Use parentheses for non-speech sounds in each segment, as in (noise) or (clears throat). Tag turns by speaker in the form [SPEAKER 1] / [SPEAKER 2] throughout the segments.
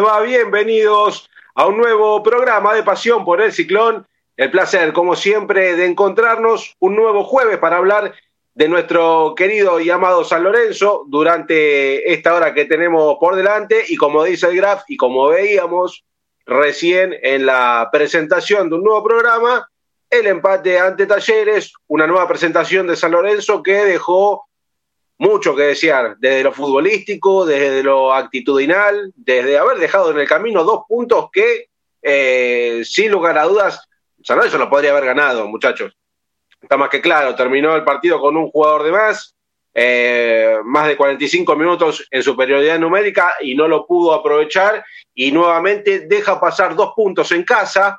[SPEAKER 1] va? Bienvenidos a un nuevo programa de Pasión por el Ciclón. El placer, como siempre, de encontrarnos un nuevo jueves para hablar de nuestro querido y amado San Lorenzo durante esta hora que tenemos por delante y como dice el Graf y como veíamos recién en la presentación de un nuevo programa, el empate ante Talleres, una nueva presentación de San Lorenzo que dejó mucho que desear, desde lo futbolístico, desde lo actitudinal, desde haber dejado en el camino dos puntos que, eh, sin lugar a dudas, San Lorenzo lo podría haber ganado, muchachos. Está más que claro, terminó el partido con un jugador de más, eh, más de 45 minutos en superioridad numérica y no lo pudo aprovechar y nuevamente deja pasar dos puntos en casa,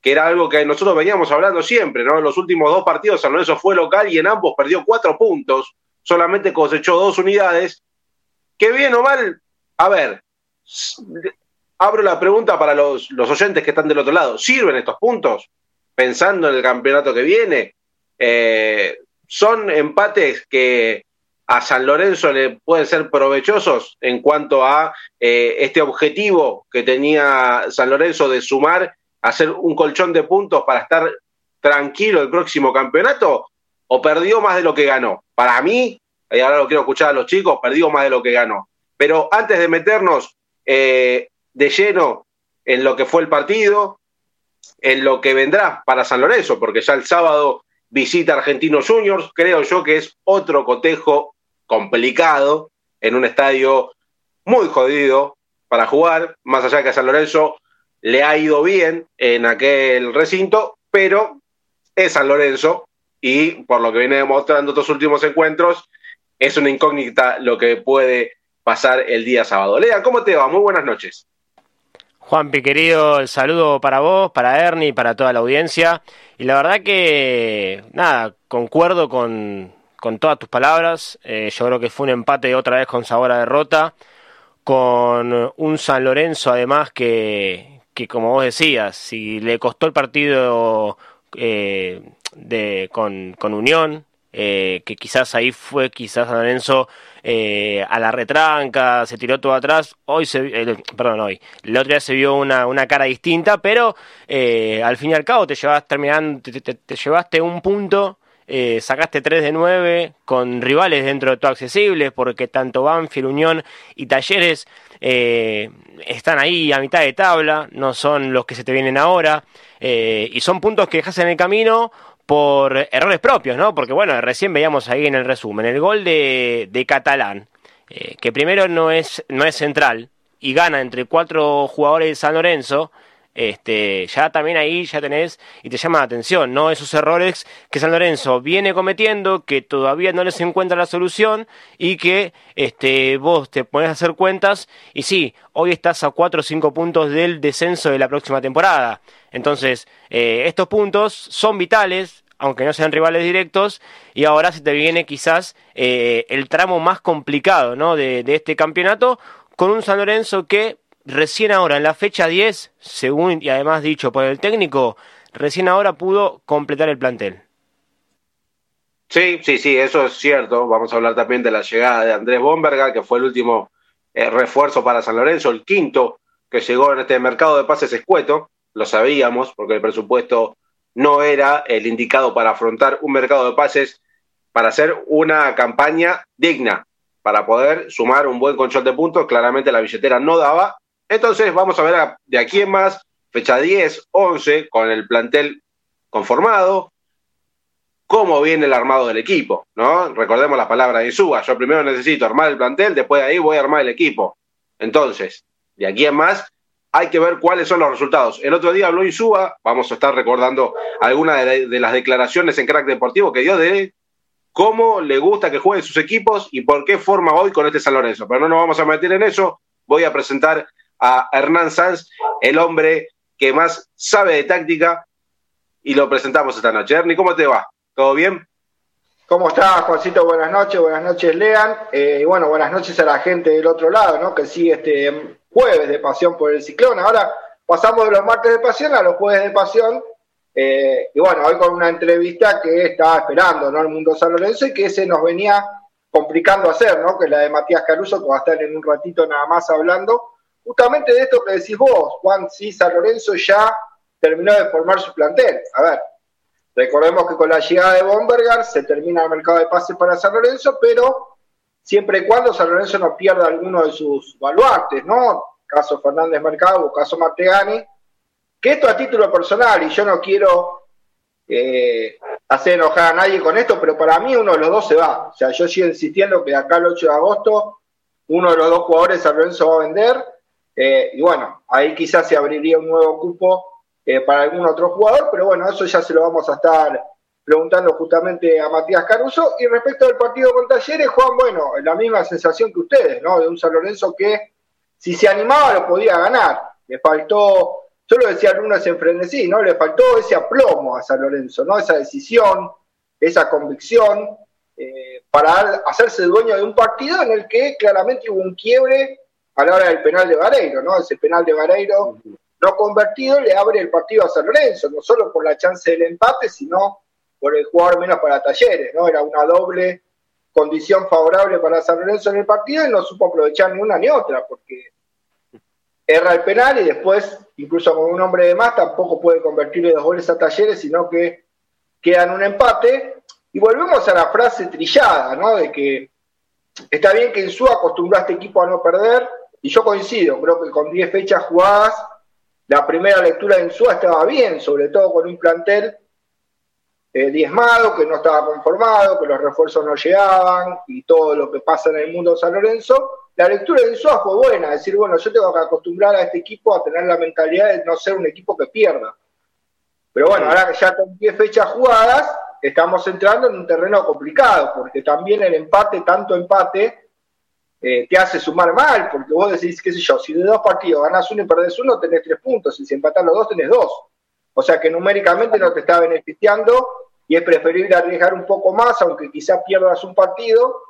[SPEAKER 1] que era algo que nosotros veníamos hablando siempre, ¿no? En los últimos dos partidos San Lorenzo fue local y en ambos perdió cuatro puntos solamente cosechó dos unidades, que bien o mal, a ver, abro la pregunta para los, los oyentes que están del otro lado, ¿sirven estos puntos? Pensando en el campeonato que viene, eh, son empates que a San Lorenzo le pueden ser provechosos en cuanto a eh, este objetivo que tenía San Lorenzo de sumar, hacer un colchón de puntos para estar tranquilo el próximo campeonato, o perdió más de lo que ganó. Para mí, y ahora lo quiero escuchar a los chicos, perdió más de lo que ganó. Pero antes de meternos eh, de lleno en lo que fue el partido, en lo que vendrá para San Lorenzo, porque ya el sábado visita Argentinos Juniors, creo yo que es otro cotejo complicado en un estadio muy jodido para jugar, más allá que a San Lorenzo le ha ido bien en aquel recinto, pero es San Lorenzo y por lo que viene demostrando estos últimos encuentros, es una incógnita lo que puede pasar el día sábado. Lea, ¿cómo te va? Muy buenas noches.
[SPEAKER 2] Juanpi, querido, el saludo para vos, para Ernie, para toda la audiencia. Y la verdad que, nada, concuerdo con, con todas tus palabras. Eh, yo creo que fue un empate otra vez con sabor a derrota, con un San Lorenzo además que, que como vos decías, si le costó el partido eh, de, con, con Unión, eh, que quizás ahí fue quizás San Lorenzo eh, a la retranca, se tiró todo atrás, hoy se, perdón, hoy, la otra día se vio una, una cara distinta, pero eh, al fin y al cabo te llevaste terminando, te, llevaste un punto, sacaste 3 de 9 con rivales dentro de todo accesibles, porque tanto Banfield, Unión y Talleres están ahí a mitad de tabla, no son los que se te vienen ahora, y son puntos que dejas en el camino por errores propios, ¿no? Porque bueno, recién veíamos ahí en el resumen el gol de, de Catalán, eh, que primero no es, no es central y gana entre cuatro jugadores de San Lorenzo, este, ya también ahí ya tenés y te llama la atención, ¿no? Esos errores que San Lorenzo viene cometiendo, que todavía no les encuentra la solución y que este, vos te pones a hacer cuentas y sí, hoy estás a cuatro o cinco puntos del descenso de la próxima temporada. Entonces, eh, estos puntos son vitales, aunque no sean rivales directos, y ahora se te viene quizás eh, el tramo más complicado ¿no? de, este campeonato, con un San Lorenzo que recién ahora, en la fecha 10, según y además dicho por el técnico, recién ahora pudo completar el plantel.
[SPEAKER 1] Sí, sí, sí, eso es cierto. Vamos a hablar también de la llegada de Andrés Bomberga, que fue el último eh, refuerzo para San Lorenzo, el quinto que llegó en este mercado de pases escueto lo sabíamos, porque el presupuesto no era el indicado para afrontar un mercado de pases, para hacer una campaña digna, para poder sumar un buen control de puntos. Claramente la billetera no daba. Entonces vamos a ver de aquí en más, fecha 10, 11, con el plantel conformado, cómo viene el armado del equipo, ¿no? Recordemos las palabras de Insúa, yo primero necesito armar el plantel, después de ahí voy a armar el equipo. Entonces, de aquí en más, hay que ver cuáles son los resultados. El otro día habló Insúa, vamos a estar recordando algunas de, las declaraciones en Crack Deportivo que dio de cómo le gusta que jueguen sus equipos y por qué forma hoy con este San Lorenzo. Pero no nos vamos a meter en eso. Voy a presentar a Hernán Sanz, el hombre que más sabe de táctica, y lo presentamos esta noche. Ernie, ¿cómo te va? ¿Todo bien?
[SPEAKER 3] ¿Cómo estás, Juancito? Buenas noches, buenas noches, Lean. Eh, y bueno, buenas noches a la gente del otro lado, ¿no? Que sigue este jueves de pasión por el ciclón. Ahora pasamos de los martes de pasión a los jueves de pasión. Eh, y bueno, hoy con una entrevista que estaba esperando, ¿no? El mundo San Lorenzo y que se nos venía complicando hacer, ¿no? Que la de Matías Caruso, que va a estar en un ratito nada más hablando, justamente de esto que decís vos, Juan, sí, San Lorenzo ya terminó de formar su plantel. A ver, recordemos que con la llegada de Bombergar se termina el mercado de pases para San Lorenzo, pero siempre y cuando San Lorenzo no pierda alguno de sus baluartes, ¿no? Caso Fernández Mercado, caso Martegani, que esto a título personal, y yo no quiero eh, hacer enojar a nadie con esto, pero para mí uno de los dos se va. O sea, yo sigo insistiendo que acá al 8 de agosto uno de los dos jugadores San Lorenzo va a vender, eh, y bueno, ahí quizás se abriría un nuevo cupo eh, para algún otro jugador, pero bueno, eso ya se lo vamos a estar preguntando justamente a Matías Caruso. Y respecto al partido con Talleres, Juan, bueno, la misma sensación que ustedes, ¿no? De un San Lorenzo que si se animaba lo podía ganar. Le faltó, yo lo decía el lunes en frenesí, ¿no? Le faltó ese aplomo a San Lorenzo, ¿no? Esa decisión, esa convicción eh, para hacerse dueño de un partido en el que claramente hubo un quiebre a la hora del penal de Vareiro, ¿no? Ese penal de Vareiro no convertido le abre el partido a San Lorenzo, no solo por la chance del empate, sino por el jugador menos para Talleres, ¿no? Era una doble condición favorable para San Lorenzo en el partido y no supo aprovechar ni una ni otra, porque erra el penal y después, incluso con un hombre de más, tampoco puede convertirle dos goles a Talleres, sino que queda en un empate. Y volvemos a la frase trillada, ¿no? De que está bien que en su acostumbró a este equipo a no perder, y yo coincido, creo que con 10 fechas jugadas la primera lectura de Insúa estaba bien, sobre todo con un plantel eh, diezmado, que no estaba conformado, que los refuerzos no llegaban y todo lo que pasa en el mundo de San Lorenzo. La lectura de Insúa fue buena, decir, bueno, yo tengo que acostumbrar a este equipo a tener la mentalidad de no ser un equipo que pierda. Pero bueno, ahora que ya con 10 fechas jugadas, estamos entrando en un terreno complicado, porque también el empate, tanto empate, eh, te hace sumar mal, porque vos decís, qué sé yo, si de dos partidos ganás uno y perdés uno, tenés tres puntos, y si empatás los dos, tenés dos. O sea que numéricamente no te está beneficiando y es preferible arriesgar un poco más, aunque quizá pierdas un partido,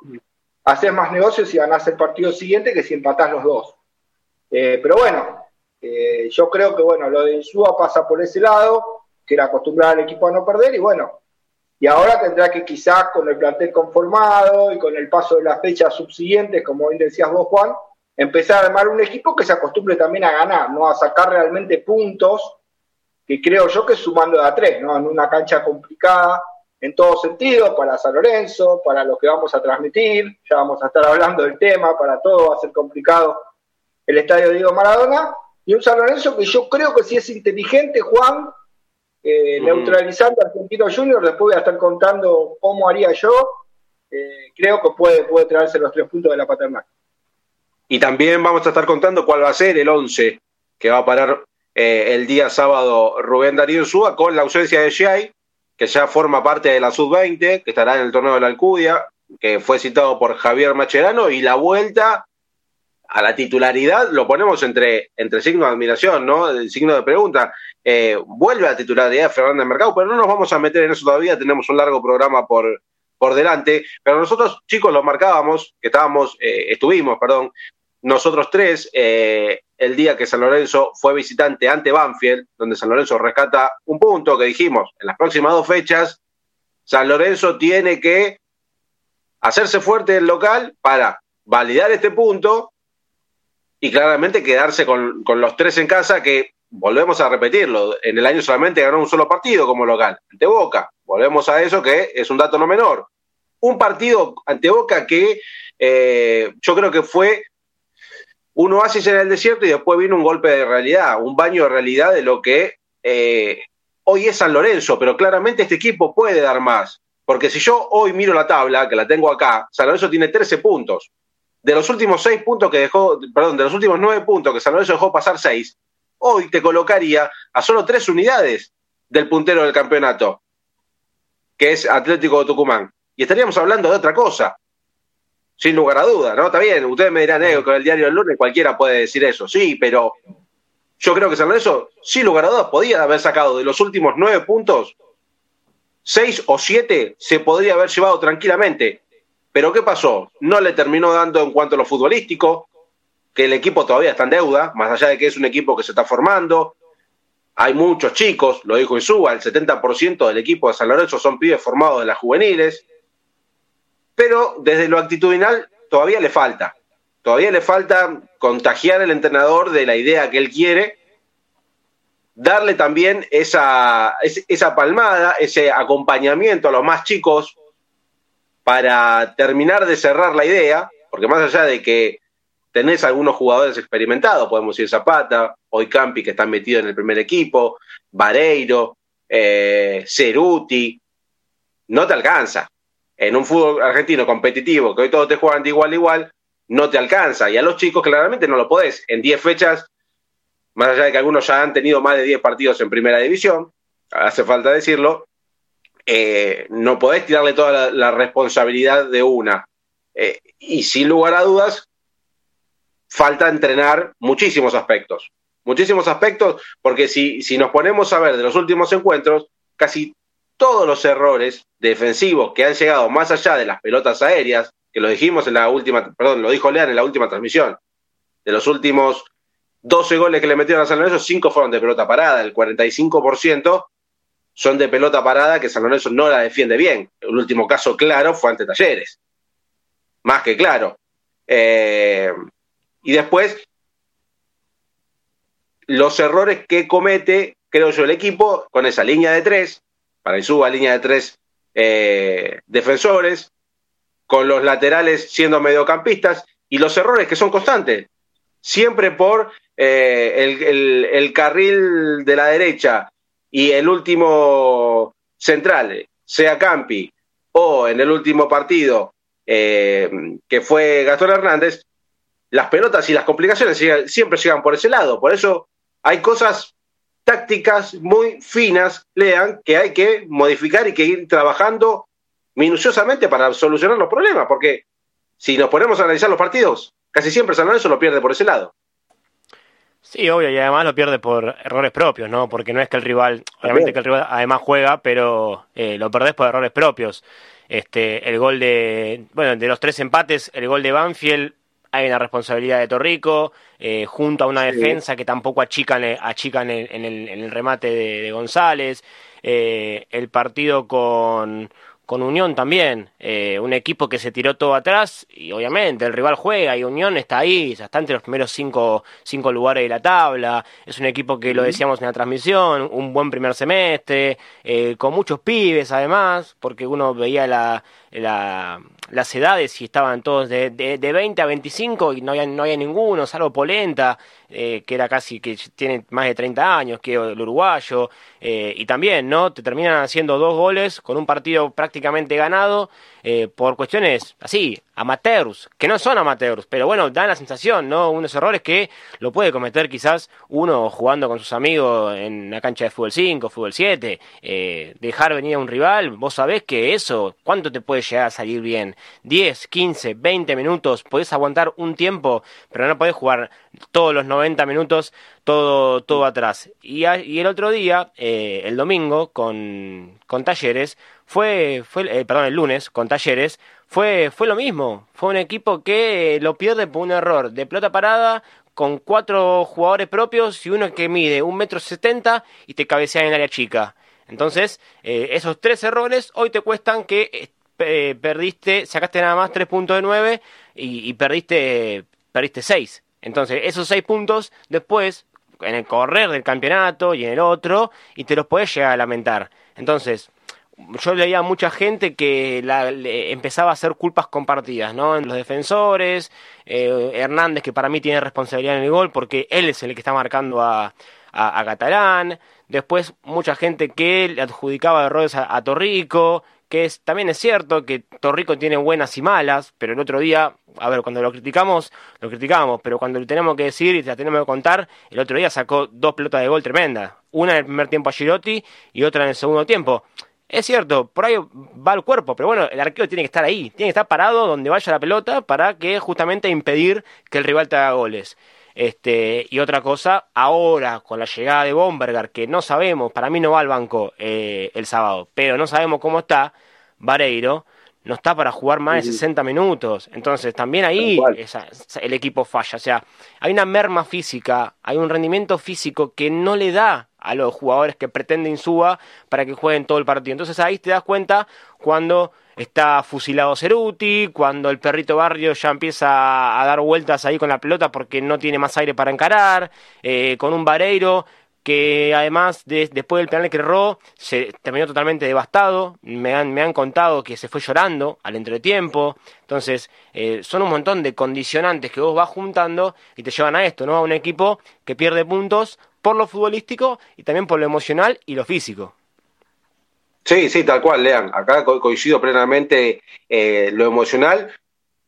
[SPEAKER 3] haces más negocios y ganás el partido siguiente que si empatás los dos. Eh, pero bueno, eh, yo creo que bueno, lo de Insúa pasa por ese lado, que era acostumbrar al equipo a no perder, y bueno, y ahora tendrá que quizás con el plantel conformado y con el paso de las fechas subsiguientes, como bien decías vos, Juan, empezar a armar un equipo que se acostumbre también a ganar, no a sacar realmente puntos, que creo yo que sumando de a tres, ¿no? En una cancha complicada en todo sentido, para San Lorenzo, para lo que vamos a transmitir, ya vamos a estar hablando del tema, para todo va a ser complicado el estadio Diego Maradona, y un San Lorenzo que yo creo que si es inteligente, Juan, eh, neutralizando a Argentino Junior, después voy a estar contando cómo haría yo, eh, creo que puede, puede traerse los tres puntos de la paternal.
[SPEAKER 1] Y también vamos a estar contando cuál va a ser el 11 que va a parar eh, el día sábado Rubén Darío Súa con la ausencia de Shai, que ya forma parte de la sub-20, que estará en el torneo de la Alcudia, que fue citado por Javier Macherano, y la vuelta a la titularidad lo ponemos entre, entre signo de admiración, ¿no? El signo de pregunta. Eh, vuelve a la titularidad Fernández Mercado, pero no nos vamos a meter en eso todavía, tenemos un largo programa por, por delante, pero nosotros chicos lo marcábamos, que estábamos, eh, estuvimos, perdón, nosotros tres, eh, el día que San Lorenzo fue visitante ante Banfield, donde San Lorenzo rescata un punto que dijimos, en las próximas dos fechas, San Lorenzo tiene que hacerse fuerte el local para validar este punto y claramente quedarse con, los tres en casa, que volvemos a repetirlo, en el año solamente ganó un solo partido como local, ante Boca. Volvemos a eso que es un dato no menor. Un partido ante Boca que eh, yo creo que fue un oasis en el desierto y después vino un golpe de realidad, un baño de realidad de lo que eh, hoy es San Lorenzo, pero claramente este equipo puede dar más. Porque si yo hoy miro la tabla, que la tengo acá, San Lorenzo tiene 13 puntos de los últimos seis puntos que dejó, perdón, de los últimos nueve puntos que San Lorenzo dejó pasar seis, hoy te colocaría a solo tres unidades del puntero del campeonato, que es Atlético de Tucumán. Y estaríamos hablando de otra cosa, sin lugar a dudas, ¿no? Está bien, ustedes me dirán, eh, con el diario del lunes cualquiera puede decir eso, sí, pero yo creo que San Lorenzo, sin lugar a dudas, podía haber sacado de los últimos nueve puntos, seis o siete se podría haber llevado tranquilamente pero ¿qué pasó? No le terminó dando en cuanto a lo futbolístico, que el equipo todavía está en deuda, más allá de que es un equipo que se está formando. Hay muchos chicos, lo dijo Insúa, el 70% del equipo de San Lorenzo son pibes formados de las juveniles. Pero desde lo actitudinal todavía le falta. todavía le falta contagiar al entrenador de la idea que él quiere, darle también esa, esa palmada, ese acompañamiento a los más chicos para terminar de cerrar la idea, porque más allá de que tenés algunos jugadores experimentados, podemos decir Zapata, hoy Campi que están metidos en el primer equipo, Vareiro, eh, Ceruti, no te alcanza. En un fútbol argentino competitivo, que hoy todos te juegan de igual a igual, no te alcanza. Y a los chicos claramente no lo podés. En 10 fechas, más allá de que algunos ya han tenido más de 10 partidos en primera división, hace falta decirlo, eh, no podés tirarle toda la, responsabilidad de una. Eh, y sin lugar a dudas, falta entrenar muchísimos aspectos. Muchísimos aspectos, porque si, si nos ponemos a ver de los últimos encuentros, casi todos los errores defensivos que han llegado más allá de las pelotas aéreas, que lo dijimos en la última, perdón, lo dijo Lean en la última transmisión, de los últimos 12 goles que le metieron a San Lorenzo, 5 fueron de pelota parada, el 45% son de pelota parada que San Lorenzo no la defiende bien. El último caso claro fue ante Talleres, más que claro. Eh, y después, los errores que comete, creo yo, el equipo con esa línea de tres, para que suba línea de tres eh, defensores, con los laterales siendo mediocampistas, y los errores que son constantes, siempre por eh, el, carril de la derecha y el último central, sea Campi, o en el último partido, eh, que fue Gastón Hernández, las pelotas y las complicaciones siempre llegan por ese lado. Por eso hay cosas tácticas muy finas, lean, que hay que modificar y que ir trabajando minuciosamente para solucionar los problemas, porque si nos ponemos a analizar los partidos, casi siempre San Lorenzo lo pierde por ese lado.
[SPEAKER 2] Sí, obvio, y además lo pierde por errores propios, ¿no? Porque no es que el rival, obviamente que el rival además juega, pero eh, lo perdés por errores propios. Este, el gol de, bueno, de los tres empates, el gol de Banfield hay una responsabilidad de Torrico, eh, junto a una defensa que tampoco achican, eh, achican en, el, remate de, González, eh, el partido con, con Unión también, eh, un equipo que se tiró todo atrás y obviamente el rival juega y Unión está ahí, está entre los primeros cinco, cinco lugares de la tabla, es un equipo que lo decíamos en la transmisión, un buen primer semestre, eh, con muchos pibes además, porque uno veía la, la, las edades y estaban todos de, de, de, 20 a 25 y no había, no había ninguno, salvo Polenta, eh, que era casi, que tiene más de 30 años, que el uruguayo, eh, y también, ¿no? Te terminan haciendo dos goles con un partido prácticamente ganado eh, por cuestiones así, amateurs, que no son amateurs, pero bueno, dan la sensación, ¿no? Unos errores que lo puede cometer quizás uno jugando con sus amigos en una cancha de fútbol 5, fútbol 7, dejar venir a un rival, vos sabés que eso, ¿cuánto te puede llegar a salir bien? 10, 15, 20 minutos, podés aguantar un tiempo, pero no podés jugar todos los 90 minutos, todo, todo atrás. Y, y el otro día, eh, el domingo, con, con Talleres, fue, fue eh, perdón, el lunes, con Talleres, fue, fue lo mismo. Fue un equipo que lo pierde por un error de pelota parada, con cuatro jugadores propios y uno que mide un metro setenta y te cabecea en el área chica. Entonces, eh, esos tres errores hoy te cuestan que perdiste, sacaste nada más tres puntos de nueve y, y perdiste, perdiste seis. Entonces, esos seis puntos después, en el correr del campeonato y en el otro, y te los podés llegar a lamentar. Entonces, yo leía a mucha gente que la, empezaba a hacer culpas compartidas, ¿no? En los defensores, eh, Hernández, que para mí tiene responsabilidad en el gol, porque él es el que está marcando a, a, Catalán. Después, mucha gente que le adjudicaba errores a Torrico, que es, también es cierto que Torrico tiene buenas y malas, pero el otro día, a ver, cuando lo criticamos, lo criticamos, pero cuando lo tenemos que decir y la tenemos que contar, el otro día sacó dos pelotas de gol tremendas, una en el primer tiempo a Girotti y otra en el segundo tiempo. Es cierto, por ahí va el cuerpo, pero bueno, el arquero tiene que estar ahí, tiene que estar parado donde vaya la pelota para que justamente impedir que el rival te haga goles. Este, y otra cosa, ahora con la llegada de Bomberger, que no sabemos, para mí no va al banco eh, el sábado, pero no sabemos cómo está, Vareiro no está para jugar más de 60 minutos. Entonces también ahí el equipo falla. O sea, hay una merma física, hay un rendimiento físico que no le da a los jugadores que pretenden suba para que jueguen todo el partido. Entonces ahí te das cuenta cuando está fusilado Ceruti, cuando el perrito Barrio ya empieza a dar vueltas ahí con la pelota porque no tiene más aire para encarar, eh, con un Vareiro que además después del penal que erró se terminó totalmente devastado, me han, me han contado que se fue llorando al entretiempo, entonces eh, son un montón de condicionantes que vos vas juntando y te llevan a esto, ¿no? A un equipo que pierde puntos por lo futbolístico y también por lo emocional y lo físico.
[SPEAKER 1] Sí, sí, tal cual, Lean. Acá coincido plenamente eh, lo emocional.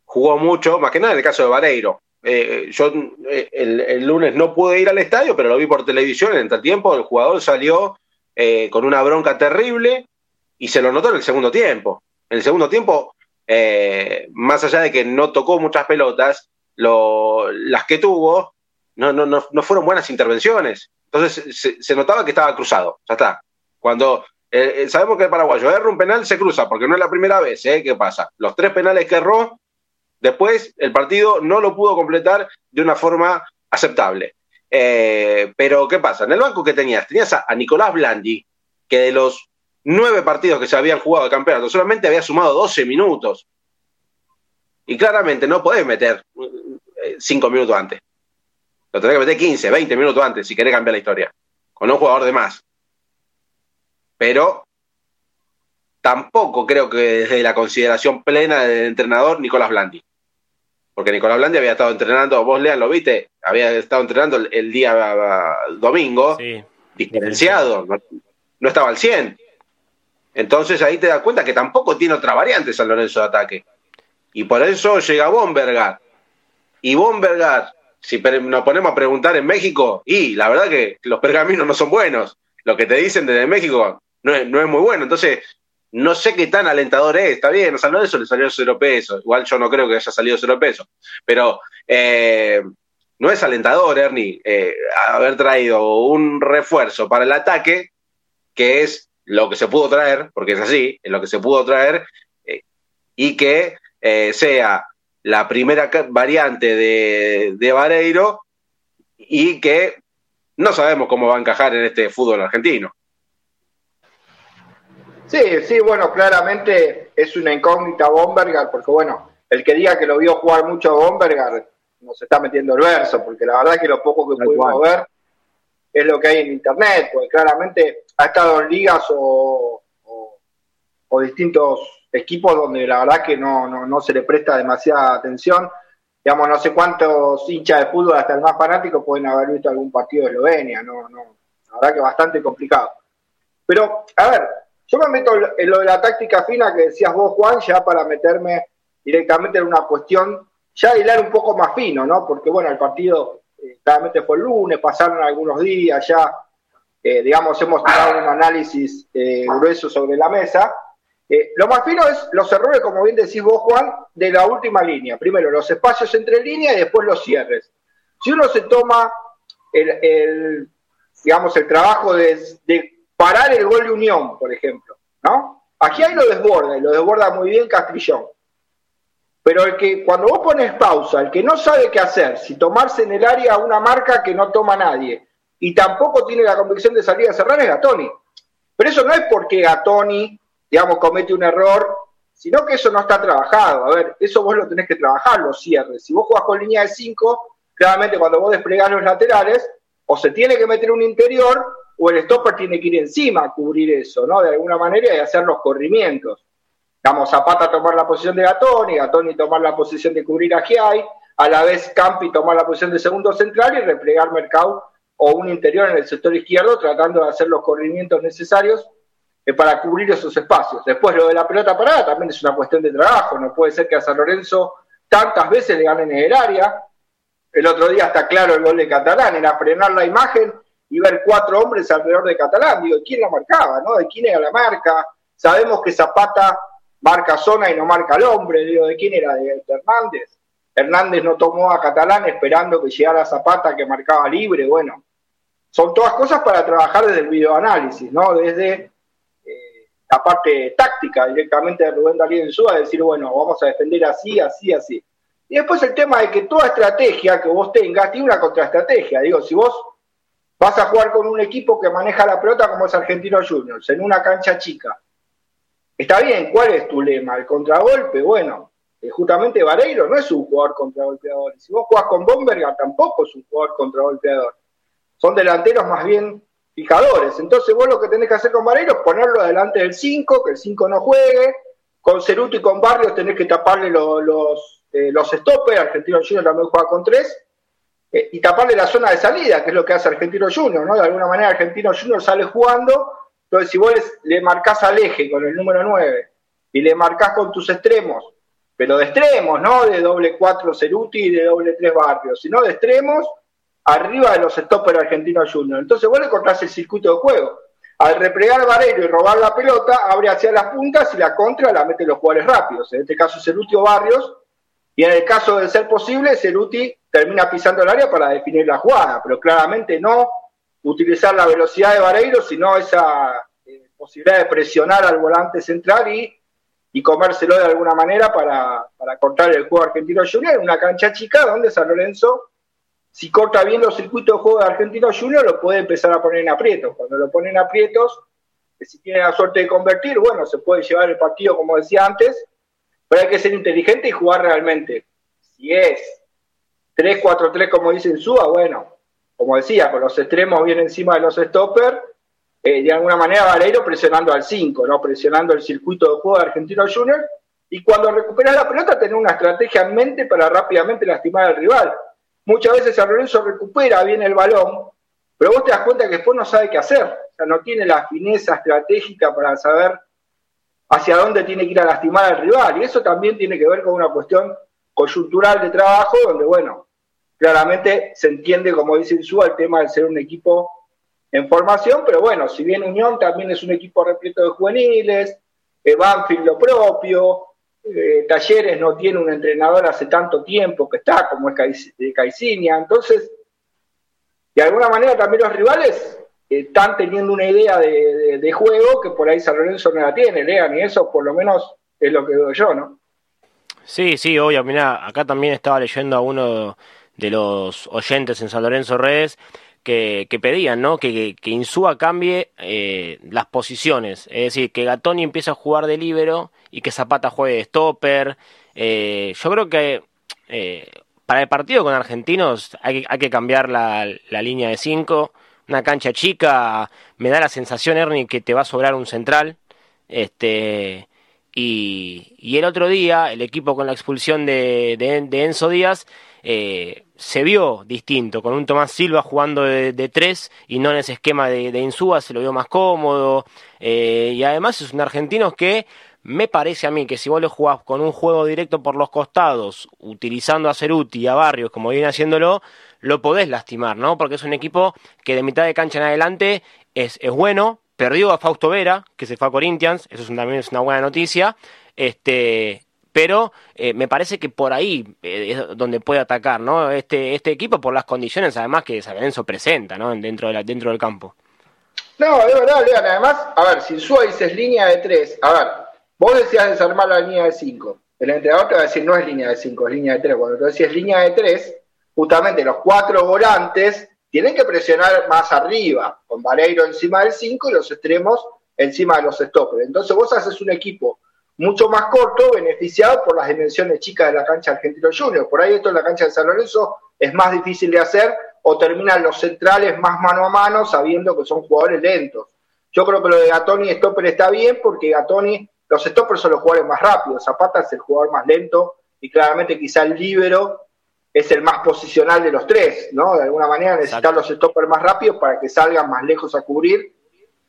[SPEAKER 1] Jugó mucho, más que nada en el caso de Vareiro. Eh, yo eh, el, lunes no pude ir al estadio, pero lo vi por televisión en el tiempo. El jugador salió con una bronca terrible y se lo notó en el segundo tiempo. En el segundo tiempo, más allá de que no tocó muchas pelotas, las que tuvo no, no, no, fueron buenas intervenciones. Entonces se, notaba que estaba cruzado. Ya está. Cuando sabemos que el paraguayo erra un penal, se cruza, porque no es la primera vez. ¿Qué pasa? Los tres penales que erró Después el partido no lo pudo completar de una forma aceptable. Eh, pero ¿qué pasa? En el banco que tenías, tenías a, Nicolás Blandi, que de los nueve partidos que se habían jugado de campeonato solamente había sumado 12 minutos. Y claramente no podés meter eh, cinco minutos antes. Lo tenés que meter 15, 20 minutos antes si querés cambiar la historia. Con un jugador de más. Pero tampoco creo que desde la consideración plena del entrenador Nicolás Blandi porque Nicolás Blandi había estado entrenando, vos Lean lo viste, había estado entrenando el, día domingo, diferenciado, no, estaba al 100. Entonces ahí te das cuenta que tampoco tiene otra variante San Lorenzo de ataque. Y por eso llega Bombergar. Y Bombergar, si nos ponemos a preguntar en México, y la verdad que los pergaminos no son buenos. Lo que te dicen desde México no es, no es muy bueno. Ences, no sé qué tan alentador es, está bien, a de eso le salió cero pesos, igual yo no creo que haya salido cero pesos, pero eh, no es alentador, Ernie, eh, haber traído un refuerzo para el ataque, que es lo que se pudo traer, porque es así, es lo que se pudo traer, eh, y que sea la primera variante de, de Vareiro y que no sabemos cómo va a encajar en este fútbol argentino.
[SPEAKER 3] Sí, sí, bueno, claramente es una incógnita Bombergar, porque bueno, el que diga que lo vio jugar mucho a Bombergar nos está metiendo el verso, porque la verdad que lo poco que pudimos ver es lo que hay en internet, porque claramente ha estado en ligas o, distintos equipos donde la verdad que no, no, se le presta demasiada atención. Digamos, no sé cuántos hinchas de fútbol, hasta el más fanático, pueden haber visto algún partido de Eslovenia, no, no, la verdad que bastante complicado. Pero, a ver, yo me meto en lo de la táctica fina que decías vos, Juan, ya para meterme directamente en una cuestión, ya hilar un poco más fino, ¿no? Porque, bueno, el partido eh, claramente fue el lunes, pasaron algunos días, ya, eh, digamos, hemos tirado un análisis eh, grueso sobre la mesa. lo más fino es los errores, como bien decís vos, Juan, de la última línea. Primero, los espacios entre líneas y después los cierres. Si uno se toma el, digamos, el trabajo de parar el gol de Unión, por ejemplo, ¿no? Aquí hay lo desborda, y lo desborda muy bien Castrillón. Pero el que, cuando vos pones pausa, el que no sabe qué hacer, si tomarse en el área una marca que no toma nadie, y tampoco tiene la convicción de salir a cerrar, es Gatoni. Pero eso no es porque Gatoni, digamos, comete un error, sino que eso no está trabajado. A ver, eso vos lo tenés que trabajar, los cierres. Si vos jugás con línea de 5, claramente cuando vos desplegás los laterales, o se tiene que meter un interior, o el stopper tiene que ir encima a cubrir eso, ¿no? De alguna manera y hacer los corrimientos. Vamos, Zapata a tomar la posición de Gatoni, Gatoni tomar la posición de cubrir a Giai, a la vez Campi tomar la posición de segundo central y replegar Mercado o un interior en el sector izquierdo tratando de hacer los corrimientos necesarios eh, para cubrir esos espacios. Después lo de la pelota parada también es una cuestión de trabajo, no puede ser que a San Lorenzo tantas veces le ganen en el área. El otro día está claro el gol de Catalán, era frenar la imagen y ver cuatro hombres alrededor de Catalán. Digo, ¿quién la marcaba? ¿no? ¿De quién era la marca? Sabemos que Zapata marca zona y no marca al hombre. Digo, ¿de quién era? ¿De Hernández? Hernández no tomó a Catalán esperando que llegara Zapata que marcaba libre. Bueno, son todas cosas para trabajar desde el videoanálisis, ¿no? Desde eh, la parte táctica directamente de Rubén Darío Insúa, decir, bueno, vamos a defender así, así, así. Y después el tema de que toda estrategia que vos tengas tiene una contraestrategia. Digo, si vos Vas a jugar con un equipo que maneja la pelota como es Argentino Juniors, en una cancha chica. está bien, ¿cuál es tu lema? El contragolpe, bueno, eh, justamente Vareiro no es un jugador contragolpeador. Si vos jugás con Bomberga, tampoco es un jugador contragolpeador. Son delanteros más bien fijadores. Entonces vos lo que tenés que hacer con Vareiro es ponerlo delante del 5, que el 5 no juegue. Con Ceruto y con Barrios tenés que taparle los, los, eh, los stoppers. Argentino Junior también juega con 3. Eh, y taparle la zona de salida, que es lo que hace Argentino Junior, ¿no? De alguna manera Argentino Junior sale jugando, entonces si vos le marcás al eje con el número 9 y le marcás con tus extremos, pero de extremos, no de doble 4 Ceruti y de doble 3 Barrios, sino de extremos arriba de los stoppers Argentino Junior. Entonces vos le cortás el circuito de juego. Al replegar Varelo y robar la pelota, abre hacia las puntas y la contra la mete los jugadores rápidos. En este caso Ceruti o Barrios. Y en el caso de ser posible, Ceruti termina pisando el área para definir la jugada, pero claramente no utilizar la velocidad de Vareiro, sino esa eh, posibilidad de presionar al volante central y, y comérselo de alguna manera para, para cortar el juego argentino junior en una cancha chica donde San Lorenzo, si corta bien los circuitos de juego de argentino junior, lo puede empezar a poner en aprietos. Cuando lo ponen en aprietos, si tiene la suerte de convertir, bueno, se puede llevar el partido como decía antes, pero hay que ser inteligente y jugar realmente. Si es 3-4-3, como dice Suba, bueno, como decía, con los extremos bien encima de los stoppers, eh, de alguna manera Vareiro presionando al 5, ¿no? presionando el circuito de juego de Argentino Junior, y cuando recuperas la pelota tener una estrategia en mente para rápidamente lastimar al rival. Muchas veces San Lorenzo recupera bien el balón, pero vos te das cuenta que después no sabe qué hacer, o sea, no tiene la fineza estratégica para saber hacia dónde tiene que ir a lastimar al rival, y eso también tiene que ver con una cuestión coyuntural de trabajo, donde, bueno, claramente se entiende, como dice Insúa, el tema de ser un equipo en formación, pero bueno, si bien Unión también es un equipo repleto de juveniles, eh, Banfield lo propio, eh, Talleres no tiene un entrenador hace tanto tiempo que está, como es Caicinia, entonces, de alguna manera también los rivales están teniendo una idea de, juego que por ahí San Lorenzo no la tiene, lean, y eso por lo menos es lo que veo yo, ¿no?
[SPEAKER 2] Sí, sí, obvio, mira, acá también estaba leyendo a uno de los oyentes en San Lorenzo Redes que, pedían, ¿no? Que, que Insúa cambie eh, las posiciones. Es decir, que Gatoni empiece a jugar de líbero y que Zapata juegue de stopper. Eh, yo creo que eh, para el partido con Argentinos hay, hay que cambiar la, la línea de 5. Una cancha chica, me da la sensación, Ernie, que te va a sobrar un central. Este, y, el otro día, el equipo con la expulsión de, Enzo Díaz, eh, se vio distinto, con un Tomás Silva jugando de, tres y no en ese esquema de, de Insúa, se lo vio más cómodo. Eh, y además es un argentino que me parece a mí que si vos lo jugás con un juego directo por los costados, utilizando a Ceruti y a Barrios como viene haciéndolo, lo podés lastimar, ¿no? Porque es un equipo que de mitad de cancha en adelante es, es bueno, perdió a Fausto Vera, que se fue a Corinthians, eso también es una buena noticia, este, pero eh, me parece que por ahí eh, es donde puede atacar ¿no? este, este equipo por las condiciones además que San Lorenzo presenta ¿no? dentro, del campo.
[SPEAKER 3] No, es verdad. Además, a ver, si Suárez dices línea de 3, a ver, vos decías desarmar la línea de 5. El entrenador te va a decir no es línea de 5, es línea de 3. Cuando tú decís línea de 3, justamente los cuatro volantes tienen que presionar más arriba, con Vareiro encima del 5 y los extremos encima de los stoppers. Entonces vos haces un equipo mucho más corto, beneficiado por las dimensiones chicas de la cancha Argentino Junior. Por ahí esto en la cancha de San Lorenzo es más difícil de hacer o terminan los centrales más mano a mano sabiendo que son jugadores lentos. Yo creo que lo de Gatoni y Stopper está bien porque Gatoni, los Stoppers son los jugadores más rápidos, Zapata es el jugador más lento y claramente quizá el líbero es el más posicional de los tres, ¿no? De alguna manera necesitar los Stoppers más rápidos para que salgan más lejos a cubrir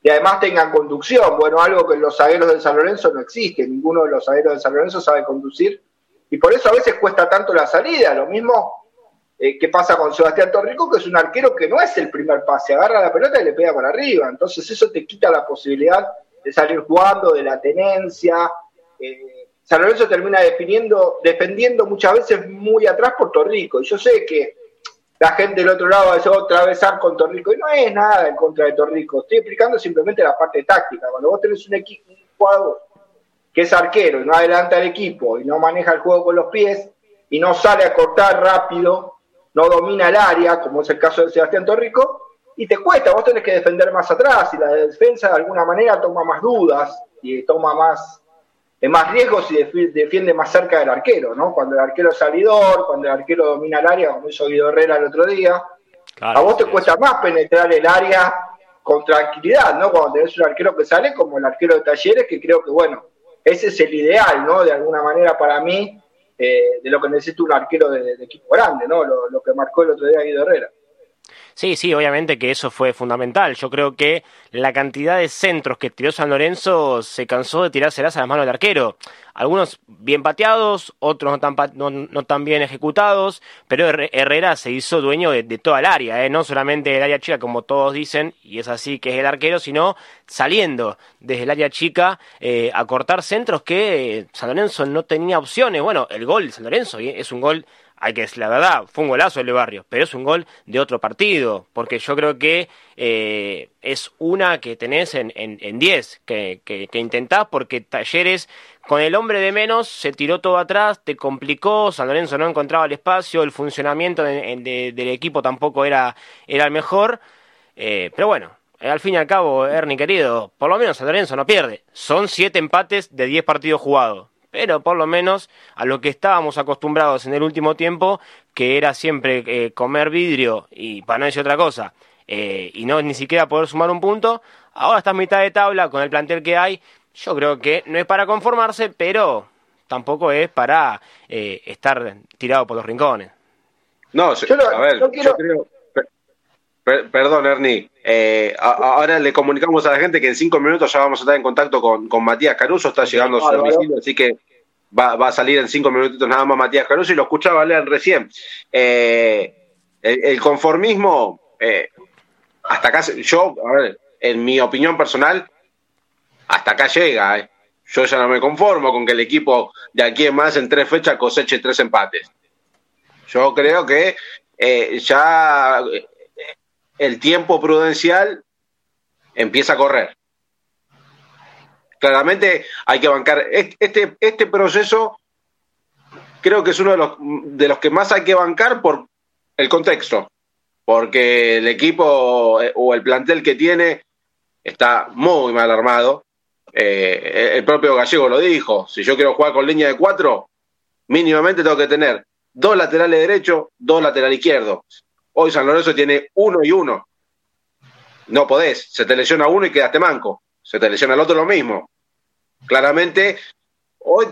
[SPEAKER 3] y además tengan conducción. Bueno, algo que los zagueros de San Lorenzo no existe, ninguno de los zagueros de San Lorenzo sabe conducir y por eso a veces cuesta tanto la salida. Lo mismo eh, que pasa con Sebastián Torrico, que es un arquero que no es el primer pase, agarra la pelota y le pega para arriba. Entonces eso te quita la posibilidad de salir jugando, de la tenencia. Eh, San Lorenzo termina definiendo, defendiendo muchas veces muy atrás por Torrico. Y yo sé que la gente del otro lado decir otra vez con Torrico, y no es nada en contra de Torrico, estoy explicando simplemente la parte táctica. Cuando vos tenés un equipo, un jugador que es arquero y no adelanta al equipo y no maneja el juego con los pies y no sale a cortar rápido, no domina el área, como es el caso de Sebastián Torrico, y te cuesta, vos tenés que defender más atrás y la defensa de alguna manera toma más dudas y toma más más riesgos y defiende más cerca del arquero, ¿no? Cuando el arquero es salidor, cuando el arquero domina el área, como hizo Guido Herrera el otro día, a vos te cuesta más penetrar el área con tranquilidad, ¿no? Cuando tenés un arquero que sale, como el arquero de Talleres, que creo que, bueno, ese es el ideal, ¿no? De alguna manera para mí, eh, de lo que necesita un arquero de, equipo grande, ¿no? Lo, lo, que marcó el otro día Guido Herrera.
[SPEAKER 2] Sí, sí, obviamente que eso fue fundamental. Yo creo que la cantidad de centros que tiró San Lorenzo se cansó de tirárselas a las manos del arquero. Algunos bien pateados, otros no tan, bien ejecutados, pero Herrera se hizo dueño de, toda el área, ¿eh? no solamente del área chica, como todos dicen, y es así que es el arquero, sino saliendo desde el área chica eh, a cortar centros que eh, San Lorenzo no tenía opciones. Bueno, el gol de San Lorenzo es un gol hay que la verdad, fue un golazo el de Barrios, pero es un gol de otro partido, porque yo creo que eh, es una que tenés en 10, que, intentás, porque Talleres con el hombre de menos se tiró todo atrás, te complicó, San Lorenzo no encontraba el espacio, el funcionamiento del equipo tampoco era, era el mejor, eh, pero bueno, al fin y al cabo, Ernie querido, por lo menos San Lorenzo no pierde, son 7 empates de 10 partidos jugados pero por lo menos a lo que estábamos acostumbrados en el último tiempo, que era siempre eh, comer vidrio y para no decir otra cosa, eh, y no ni siquiera poder sumar un punto, ahora está a mitad de tabla con el plantel que hay, yo creo que no es para conformarse, pero tampoco es para eh, estar tirado por los rincones.
[SPEAKER 1] No, a ver, yo creo, perdón, Ernie. Eh, ahora le comunicamos a la gente que en cinco minutos ya vamos a estar en contacto con, Matías Caruso. Está llegando a su domicilio, así que va, a salir en cinco minutitos nada más Matías Caruso y lo escuchaba leer recién. Eh, el, conformismo, eh, hasta acá, yo, a ver, en mi opinión personal, hasta acá llega. Yo ya no me conformo con que el equipo de aquí en más en tres fechas coseche tres empates. Yo creo que ya el tiempo prudencial empieza a correr. Claramente hay que bancar. Este, este proceso creo que es uno de los, de los que más hay que bancar por el contexto, porque el equipo eh, o el plantel que tiene está muy mal armado. Eh, el propio Gallego lo dijo, si yo quiero jugar con línea de cuatro, mínimamente tengo que tener dos laterales derechos, dos laterales izquierdos. Hoy San Lorenzo tiene uno y uno. No podés, se te lesiona uno y quedaste manco. Se te lesiona el otro lo mismo. Claramente, hoy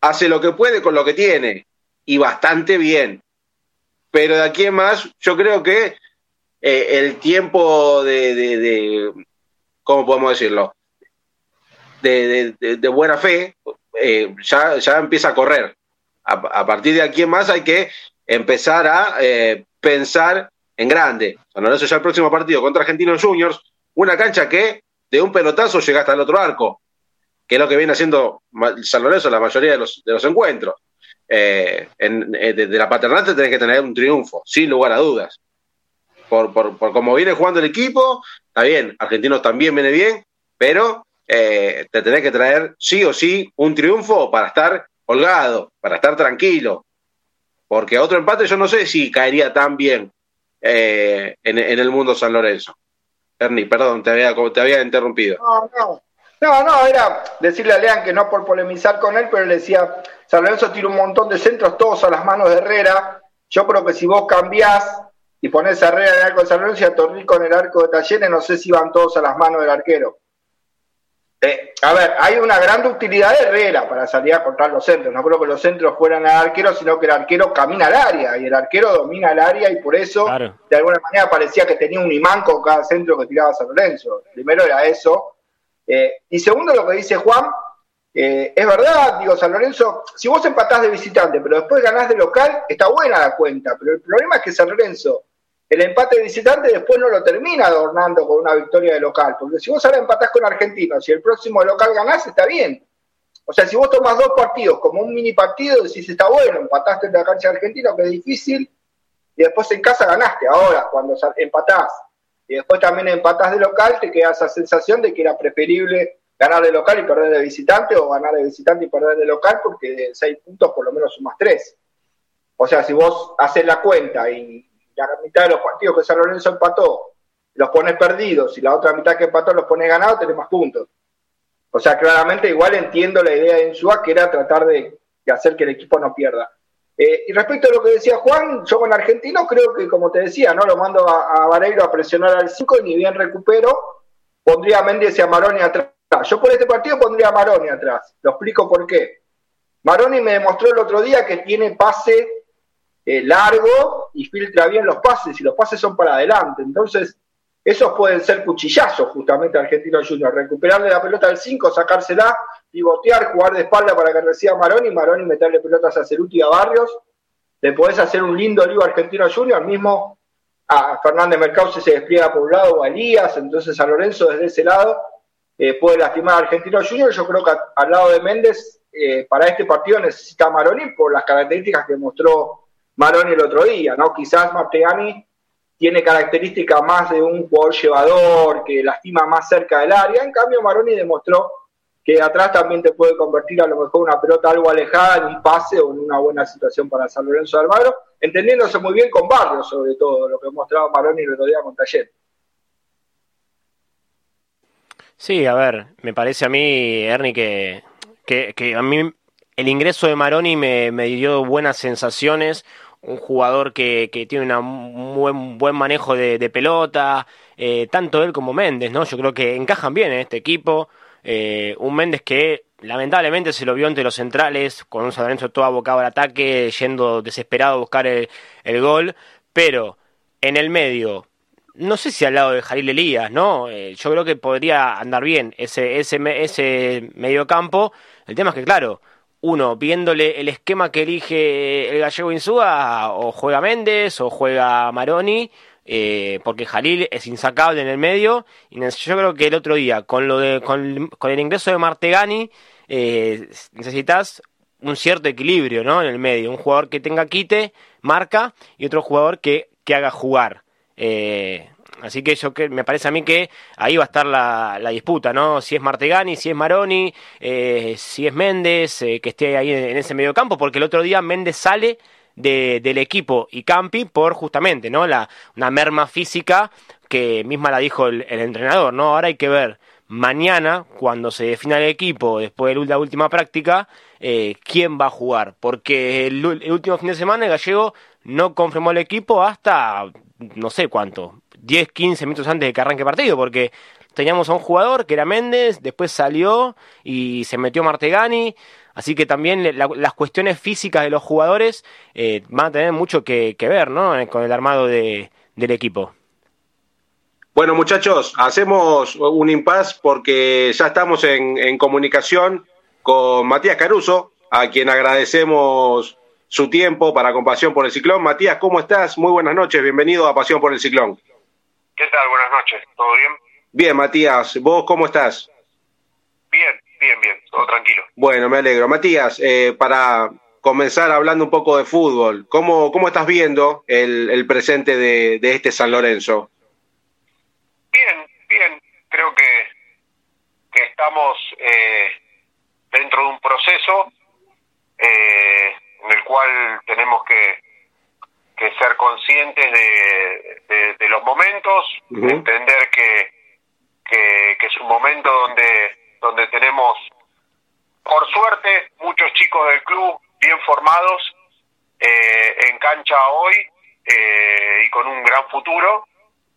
[SPEAKER 1] hace lo que puede con lo que tiene y bastante bien. Pero de aquí en más, yo creo que eh, el tiempo de, ¿cómo podemos decirlo? De, buena fe eh, ya, ya empieza a correr. A, partir de aquí en más hay que empezar a eh, pensar en grande. San Lorenzo ya el próximo partido contra Argentinos Juniors, una cancha que de un pelotazo llega hasta el otro arco, que es lo que viene haciendo San Lorenzo la mayoría de los, encuentros. Eh, en, eh, de, la paternante tenés que tener un triunfo, sin lugar a dudas. Por, por, por cómo viene jugando el equipo, está bien, Argentinos también viene bien, pero eh, te tenés que traer sí o sí un triunfo para estar holgado, para estar tranquilo, porque otro empate yo no sé si caería tan bien eh, en, el mundo San Lorenzo. Ernie, perdón, te había, te había interrumpido.
[SPEAKER 3] No, no. No, no, era decirle a Lean que no por polemizar con él, pero le decía, San Lorenzo tira un montón de centros todos a las manos de Herrera. Yo creo que si vos cambiás y pones a Herrera en arco de San Lorenzo y a Torrico en el arco de Talleres, no sé si van todos a las manos del arquero. Eh, a ver, hay una gran utilidad de Herrera para salir a cortar los centros. No creo que los centros fueran al arquero, sino que el arquero camina al área y el arquero domina el área y por eso, de alguna manera, parecía que tenía un imán con cada centro que tiraba San Lorenzo. Primero era eso. Eh, y segundo, lo que dice Juan, eh, es verdad, digo, San Lorenzo, si vos empatás de visitante, pero después ganás de local, está buena la cuenta. Pero el problema es que San Lorenzo el empate de visitante después no lo termina adornando con una victoria de local, porque si vos ahora empatás con Argentinos y el próximo local ganás, está bien. O sea, si vos tomás dos partidos como un mini partido, decís está bueno, empataste en la cancha de Argentina, que es difícil, y después en casa ganaste. Ahora, cuando empatás y después también empatás de local, te queda esa sensación de que era preferible ganar de local y perder de visitante, o ganar de visitante y perder de local, porque de seis puntos por lo menos sumas tres. O sea, si vos haces la cuenta y la mitad de los partidos que San Lorenzo empató los pones perdidos y la otra mitad que empató los pones ganados, tenés más puntos. O sea, claramente igual entiendo la idea de Insúa, que era tratar de, hacer que el equipo no pierda. Eh, y respecto a lo que decía Juan, yo con Argentino creo que, como te decía, no lo mando a, a Vareiro a presionar al 5 y ni bien recupero, pondría a Méndez y a Maroni atrás. Yo por este partido pondría a Maroni atrás. Lo explico por qué. Maroni me demostró el otro día que tiene pase eh, largo y filtra bien los pases, y los pases son para adelante. Entonces, esos pueden ser cuchillazos justamente Argentino Junior. Recuperarle la pelota al 5, sacársela, pivotear, jugar de espalda para que reciba Maroni, Maroni meterle pelotas a Ceruti y a Barrios. Le podés hacer un lindo lío Argentino Junior, mismo a Fernández Mercado se despliega por un lado a Elías, entonces a Lorenzo desde ese lado eh, puede lastimar a Argentino Junior. Yo creo que al lado de Méndez, eh, para este partido necesita Maroni por las características que mostró Maroni el otro día, ¿no? Quizás Martegani tiene características más de un jugador llevador, que lastima más cerca del área, en cambio Maroni demostró que atrás también te puede convertir a lo mejor una pelota algo alejada en un pase o en una buena situación para San Lorenzo de Almagro, entendiéndose muy bien con Barrios, sobre todo, lo que mostraba Maroni el otro día con Taller.
[SPEAKER 2] Sí, a ver, me parece a mí, Ernie, que, que, a mí el ingreso de Maroni me, me dio buenas sensaciones, un jugador que, que tiene un buen, buen manejo de, pelota, eh, tanto él como Méndez, ¿no? Yo creo que encajan bien en este equipo. Eh, un Méndez que lamentablemente se lo vio entre los centrales, con un San todo abocado al ataque, yendo desesperado a buscar el, gol, pero en el medio, no sé si al lado de Jalil Elías, ¿no? Eh, yo creo que podría andar bien ese, ese, ese medio campo. El tema es que, claro, uno, viéndole el esquema que elige el gallego Insúa, o juega Méndez o juega Maroni, eh, porque Jalil es insacable en el medio. Y yo creo que el otro día, con, lo de, con, el ingreso de Martegani, eh, necesitas un cierto equilibrio ¿no? en el medio. Un jugador que tenga quite, marca, y otro jugador que, que haga jugar. Eh, Así que yo que me parece a mí que ahí va a estar la, disputa, ¿no? Si es Martegani, si es Maroni, eh, si es Méndez, eh, que esté ahí en, ese medio campo, porque el otro día Méndez sale del equipo y Campi por justamente, ¿no? La, una merma física que misma la dijo el, entrenador, ¿no? Ahora hay que ver mañana, cuando se defina el equipo, después de la última práctica, eh, quién va a jugar, porque el, el último fin de semana el gallego no confirmó el equipo hasta no sé cuánto, 10, 15 minutos antes de que arranque partido, porque teníamos a un jugador que era Méndez, después salió y se metió Martegani, así que también las cuestiones físicas de los jugadores eh, van a tener mucho que, ver ¿no? Eh, con el armado de, del equipo.
[SPEAKER 1] Bueno, muchachos, hacemos un impasse porque ya estamos en, en comunicación con Matías Caruso, a quien agradecemos su tiempo para Compasión por el Ciclón. Matías, ¿cómo estás? Muy buenas noches, bienvenido a Pasión por el Ciclón.
[SPEAKER 4] ¿Qué tal? Buenas noches, ¿todo bien?
[SPEAKER 1] Bien, Matías, ¿vos cómo estás?
[SPEAKER 4] Bien, bien, bien, todo tranquilo.
[SPEAKER 1] Bueno, me alegro. Matías, eh, para comenzar hablando un poco de fútbol, ¿cómo, cómo estás viendo el, presente de, este San Lorenzo?
[SPEAKER 4] Bien, bien, creo que, que estamos eh, dentro de un proceso eh, en el cual tenemos que que ser conscientes de, de, los momentos, entender que, que, es un momento donde, donde tenemos, por suerte, muchos chicos del club bien formados eh, en cancha hoy eh, y con un gran futuro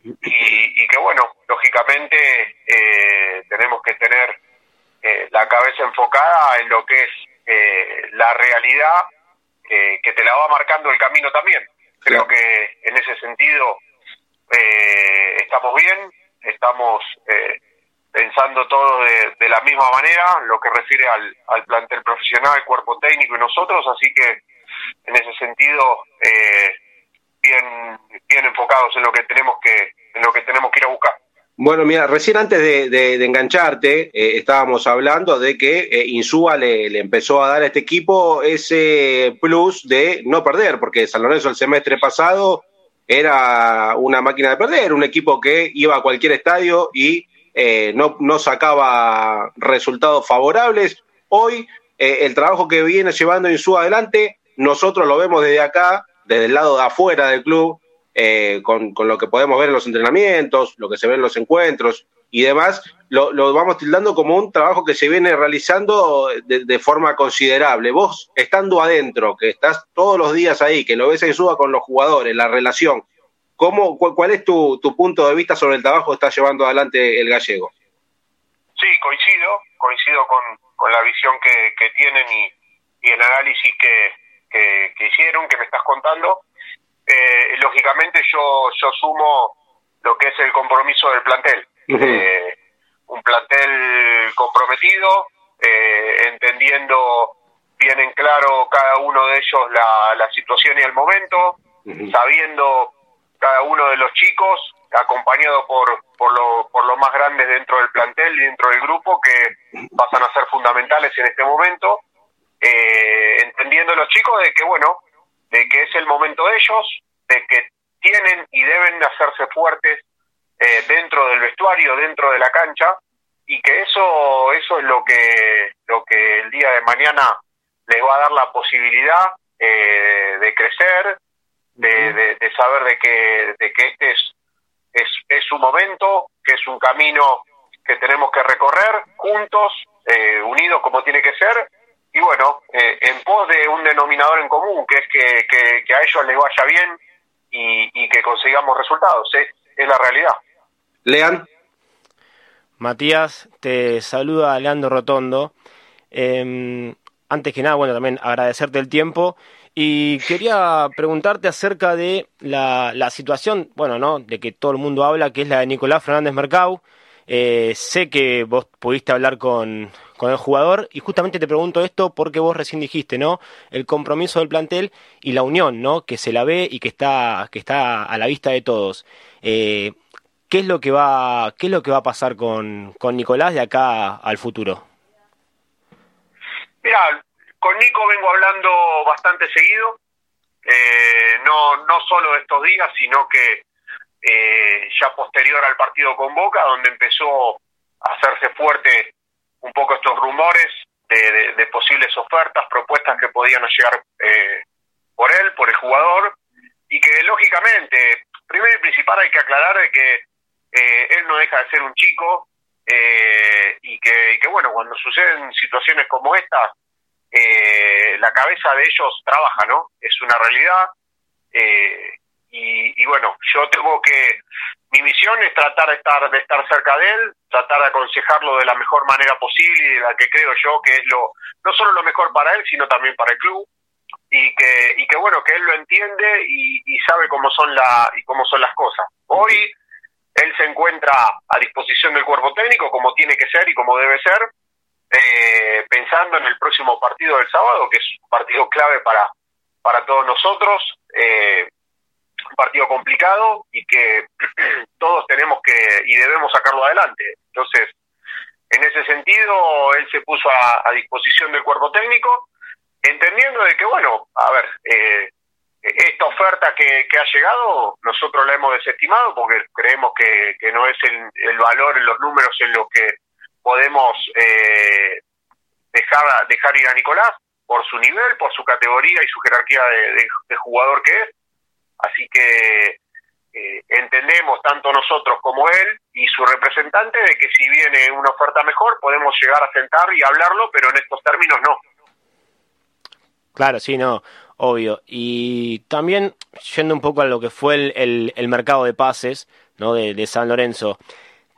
[SPEAKER 4] y, y que bueno, lógicamente eh, tenemos que tener la cabeza enfocada en lo que es la realidad que te la va marcando el camino también. Creo que en ese sentido eh, estamos bien, estamos eh, pensando todo de, la misma manera, lo que refiere al, al plantel profesional, cuerpo técnico y nosotros, así que en ese sentido eh, bien bien enfocados en lo que tenemos que en lo que tenemos que ir a buscar.
[SPEAKER 1] Bueno, mira, recién antes de, engancharte, estábamos hablando de que Insúa le, empezó a dar a este equipo ese plus de no perder, porque San Lorenzo el semestre pasado era una máquina de perder, un equipo que iba a cualquier estadio y no, no sacaba resultados favorables. Hoy, el trabajo que viene llevando Insúa adelante, nosotros lo vemos desde acá, desde el lado de afuera del club, eh, con, lo que podemos ver en los entrenamientos, lo que se ve en los encuentros, y demás, lo, lo, vamos tildando como un trabajo que se viene realizando de, de, forma considerable. Vos, estando adentro, que estás todos los días ahí, que lo ves en suba con los jugadores, la relación, ¿cómo, cuál, es tu, tu, punto de vista sobre el trabajo que está llevando adelante el gallego?
[SPEAKER 4] Sí, coincido, coincido con, con la visión que, que tienen y, y, el análisis que, que, hicieron, que me estás contando. Eh, lógicamente yo, yo sumo lo que es el compromiso del plantel. Uh -huh. eh, un plantel comprometido, eh, entendiendo bien en claro cada uno de ellos la, la situación y el momento, uh -huh. sabiendo cada uno de los chicos, acompañado por, por, lo, por lo más grandes dentro del plantel y dentro del grupo, que pasan a ser fundamentales en este momento, eh, entendiendo los chicos de que, bueno, de que es el momento de ellos, de que tienen y deben hacerse fuertes eh, dentro del vestuario, dentro de la cancha, y que eso, eso es lo que, lo que el día de mañana les va a dar la posibilidad eh, de crecer, de, de, de, saber de que, de que este es, es, es su momento, que es un camino que tenemos que recorrer juntos, eh, unidos como tiene que ser, y bueno, eh, en pos de un denominador en común, que es que, que, que a ellos les vaya bien y, y que consigamos resultados, es, es la realidad.
[SPEAKER 1] Lean.
[SPEAKER 2] Matías, te saluda Leandro Rotondo. Eh, antes que nada, bueno, también agradecerte el tiempo y quería preguntarte acerca de la, la, situación, bueno, ¿no? De que todo el mundo habla, que es la de Nicolás Fernández Mercado. Eh, sé que vos pudiste hablar con, con el jugador y justamente te pregunto esto porque vos recién dijiste, ¿no? El compromiso del plantel y la unión, ¿no? Que se la ve y que está, que está a la vista de todos. Eh, ¿Qué es lo que va, qué es lo que va a pasar con, con Nicolás de acá al futuro?
[SPEAKER 4] Mira, con Nico vengo hablando bastante seguido, eh, no, no solo estos días, sino que eh, ya posterior al partido con Boca, donde empezó a hacerse fuerte un poco estos rumores de, de, posibles ofertas, propuestas que podían llegar eh, por él, por el jugador, y que lógicamente, primero y principal hay que aclarar que eh, él no deja de ser un chico eh, y, que, y que bueno, cuando suceden situaciones como esta, eh, la cabeza de ellos trabaja, ¿no? Es una realidad. Y, y, bueno, yo tengo que, mi misión es tratar de estar, de estar cerca de él, tratar de aconsejarlo de la mejor manera posible y de la que creo yo que es lo, no solo lo mejor para él, sino también para el club. Y que, y que bueno, que él lo entiende y, y sabe cómo son la, y cómo son las cosas. Hoy, él se encuentra a disposición del cuerpo técnico como tiene que ser y como debe ser, eh, pensando en el próximo partido del sábado, que es un partido clave para, para todos nosotros, eh, un partido complicado y que (clears throat) todos tenemos que y debemos sacarlo adelante. Entonces, en ese sentido, él se puso a, disposición del cuerpo técnico, entendiendo de que, bueno, a ver, eh, esta oferta que, que, ha llegado, nosotros la hemos desestimado porque creemos que, que no es el, el, valor en los números en los que podemos eh, dejar, dejar ir a Nicolás por su nivel, por su categoría y su jerarquía de jugador que es. Así que eh, entendemos tanto nosotros como él y su representante de que si viene una oferta mejor podemos llegar a sentar y hablarlo, pero en estos términos no.
[SPEAKER 2] Claro, sí, no obvio. Y también yendo un poco a lo que fue el, el, el mercado de pases ¿no? de, de, San Lorenzo,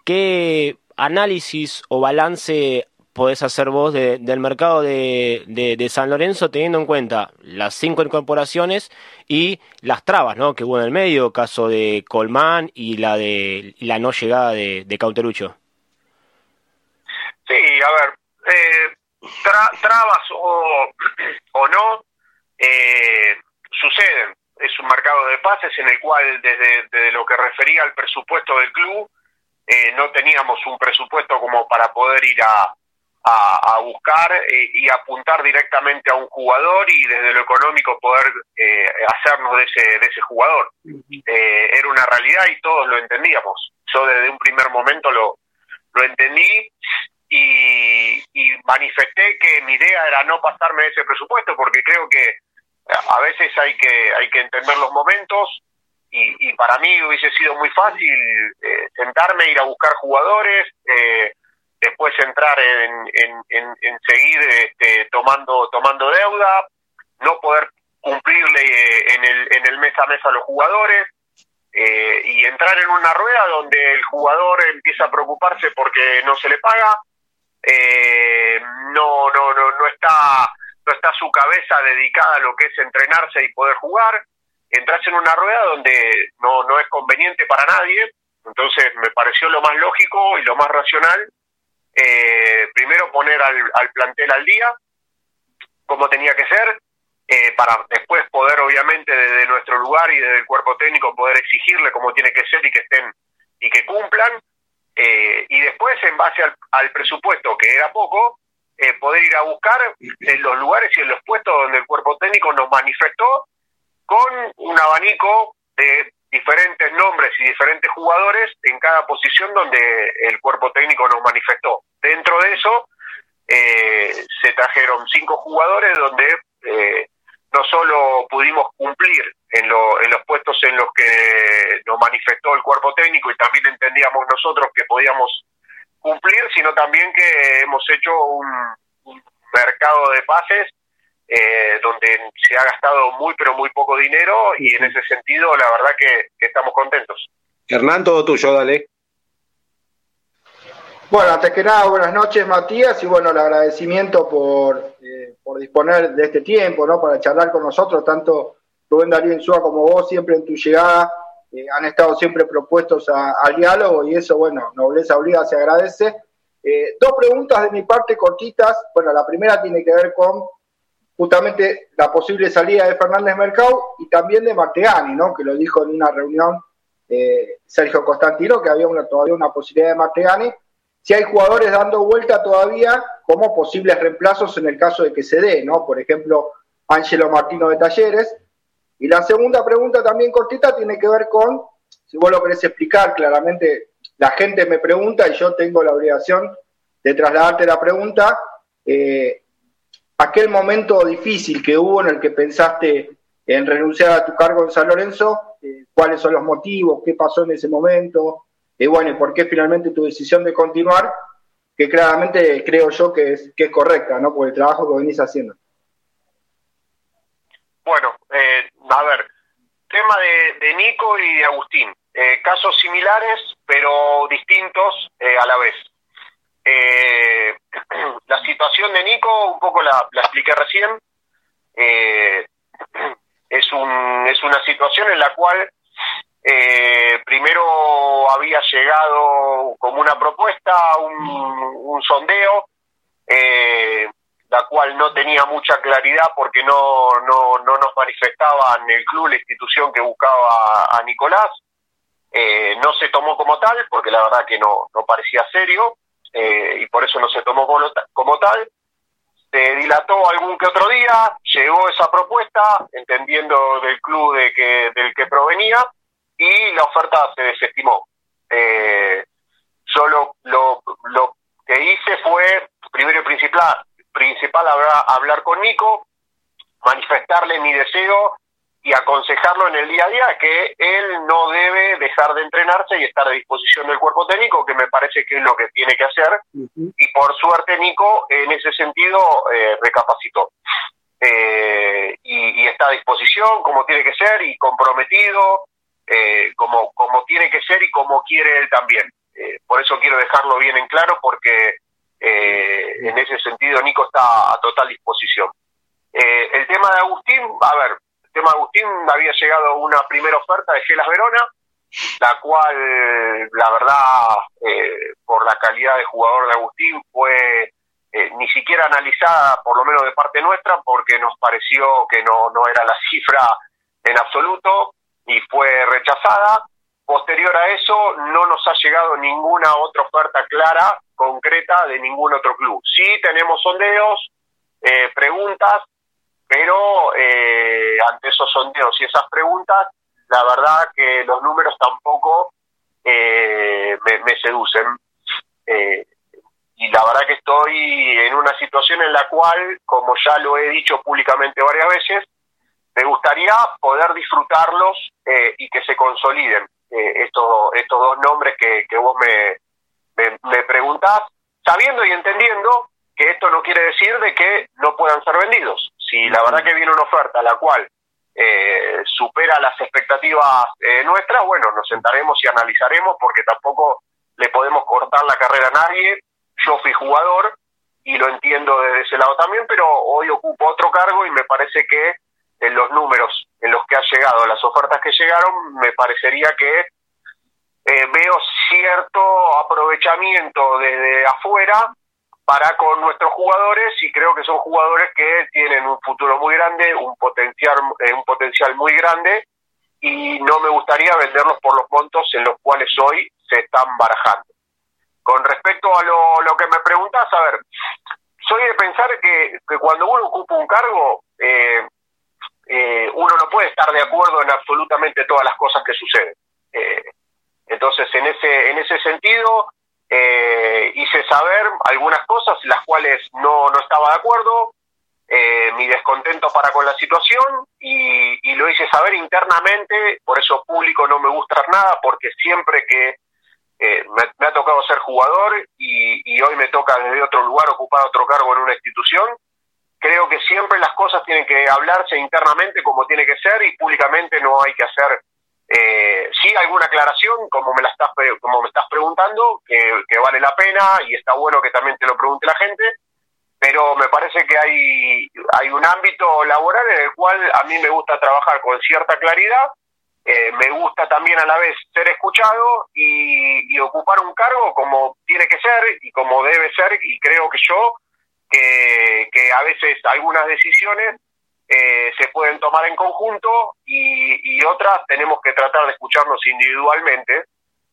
[SPEAKER 2] ¿qué análisis o balance podés hacer vos de, del mercado de, de, San Lorenzo teniendo en cuenta las cinco incorporaciones y las trabas ¿no? que hubo en el medio, caso de Colmán y la de la no llegada de, de?
[SPEAKER 4] Sí, a ver, eh, tra trabas o, (clears throat) o no, eh, suceden. Es un mercado de pases en el cual, desde, desde lo que refería al presupuesto del club, eh, no teníamos un presupuesto como para poder ir a, a, a buscar eh, y apuntar directamente a un jugador y desde lo económico poder eh, hacernos de ese, de ese jugador. Eh, era una realidad y todos lo entendíamos. Yo desde un primer momento lo, lo entendí y, y manifesté que mi idea era no pasarme ese presupuesto porque creo que a veces hay que hay que entender los momentos y, para mí hubiese sido muy fácil eh, sentarme, ir a buscar jugadores, eh, después entrar en, en, seguir este, tomando tomando deuda, no poder cumplirle eh, en el, en el mes a mes a los jugadores y entrar en una rueda donde el jugador empieza a preocuparse porque no se le paga, no, no, no, no está no está su cabeza dedicada a lo que es entrenarse y poder jugar, entras en una rueda donde no, no es conveniente para nadie, entonces me pareció lo más lógico y lo más racional, eh, primero poner al, al, plantel al día, como tenía que ser, eh, para después poder obviamente desde nuestro lugar y desde el cuerpo técnico poder exigirle como tiene que ser y que estén y que cumplan, eh, y después en base al, al presupuesto, que era poco, poder ir a buscar en los lugares y en los puestos donde el cuerpo técnico nos manifestó con un abanico de diferentes nombres y diferentes jugadores en cada posición donde el cuerpo técnico nos manifestó. Dentro de eso eh, se trajeron cinco jugadores donde eh, no solo pudimos cumplir en, en los puestos en los que nos manifestó el cuerpo técnico y también entendíamos nosotros que podíamos cumplir, sino también que hemos hecho un mercado de pases eh, donde se ha gastado muy pero muy poco dinero y en ese sentido la verdad que, estamos contentos.
[SPEAKER 1] Hernán, todo tuyo, dale.
[SPEAKER 3] Bueno, antes que nada, buenas noches Matías y bueno, el agradecimiento por, eh, por disponer de este tiempo, ¿no? Para charlar con nosotros, tanto Rubén Darío Insúa como vos, siempre en tu llegada eh, han estado siempre propuestos al diálogo y eso, bueno, nobleza obliga, se agradece. dos preguntas de mi parte cortitas. Bueno, la primera tiene que ver con justamente la posible salida de Fernández Mercado y también de Martegani, ¿no? que lo dijo en una reunión eh, Sergio Constantino, que había todavía una posibilidad de Martegani. Si hay jugadores dando vuelta todavía como posibles reemplazos en el caso de que se dé, ¿no? Por ejemplo, Ángelo Martino de Talleres. Y la segunda pregunta también cortita tiene que ver con, si vos lo querés explicar claramente, la gente me pregunta y yo tengo la obligación de trasladarte la pregunta, eh, aquel momento difícil que hubo en el que pensaste en renunciar a tu cargo en San Lorenzo, eh, cuáles son los motivos, qué pasó en ese momento, y bueno, por qué finalmente tu decisión de continuar, que claramente creo yo que es, que es correcta, ¿no? Por el trabajo que venís haciendo.
[SPEAKER 4] Bueno, eh, a ver, tema de, Nico y de Agustín, eh, casos similares, pero distintos a la vez. Eh, (clears throat) la situación de Nico, un poco la, expliqué recién, eh, (clears throat) es, un, es una situación en la cual eh, primero había llegado como una propuesta, un, sondeo, eh, la cual no tenía mucha claridad porque no, no, no nos manifestaban el club, la institución que buscaba a Nicolás. no se tomó como tal, porque la verdad que no, no parecía serio. Eh, y por eso no se tomó como, tal. Se dilató algún que otro día, llegó esa propuesta, entendiendo del club de que, del que provenía, y la oferta se desestimó. Eh, yo lo, lo, que hice fue, primero y principal, principal hablar, hablar con Nico, manifestarle mi deseo y aconsejarlo en el día a día que él no debe dejar de entrenarse y estar a disposición del cuerpo técnico, que me parece que es lo que tiene que hacer. Y por suerte Nico en ese sentido eh, recapacitó. Eh, y, está a disposición como tiene que ser y comprometido eh, como, como tiene que ser y como quiere él también. por eso quiero dejarlo bien en claro porque en ese sentido Nico está a total disposición. el tema de Agustín, a ver, tema Agustín había llegado una primera oferta de Gelas Verona, la cual, la verdad, eh, por la calidad de jugador de Agustín, fue eh, ni siquiera analizada, por lo menos de parte nuestra, porque nos pareció que no, no era la (laughs) cifra en absoluto y fue rechazada. Posterior a eso, no nos ha llegado ninguna otra oferta clara, concreta, de ningún otro club. Sí tenemos sondeos, eh, preguntas, pero eh, ante esos sondeos y esas preguntas, la verdad que los números tampoco eh, me, seducen. Eh, y la verdad que estoy en una situación en la cual, como ya lo he dicho públicamente varias veces, me gustaría poder disfrutarlos y que se consoliden estos, estos dos nombres que, que vos me, me, me preguntás, sabiendo y entendiendo que esto no quiere decir de que no puedan ser vendidos. Si la verdad que viene una oferta la cual eh, supera las expectativas eh, nuestras, bueno, nos sentaremos y analizaremos porque tampoco le podemos cortar la carrera a nadie. Yo fui jugador y lo entiendo desde ese lado también, pero hoy ocupo otro cargo y me parece que en los números en los que ha llegado, las ofertas que llegaron, me parecería que eh, veo cierto aprovechamiento desde afuera para con nuestros jugadores y creo que son jugadores que tienen un futuro muy grande, un potencial, eh, un potencial muy grande y no me gustaría venderlos por los montos en los cuales hoy se están barajando. Con respecto a lo, lo que me preguntas, a ver, soy de pensar que, que cuando uno ocupa un cargo, eh, eh, uno no puede estar de acuerdo en absolutamente todas las cosas que suceden. Eh, entonces, en ese, en ese sentido, eh, hice saber algunas cosas las cuales no, no estaba de acuerdo, eh, mi descontento para con la situación y, lo hice saber internamente, por eso público no me gusta nada, porque siempre que eh, me, ha tocado ser jugador y, hoy me toca desde otro lugar ocupar otro cargo en una institución, creo que siempre las cosas tienen que hablarse internamente como tiene que ser y públicamente no hay que hacer eh, sí, alguna aclaración, como me la estás como me estás preguntando, que, vale la pena y está bueno que también te lo pregunte la gente, pero me parece que hay, hay un ámbito laboral en el cual a mí me gusta trabajar con cierta claridad, eh, me gusta también a la vez ser escuchado y, ocupar un cargo como tiene que ser y como debe ser, y creo que yo, que, que a veces algunas decisiones eh, se pueden tomar en conjunto y, otras tenemos que tratar de escucharnos individualmente.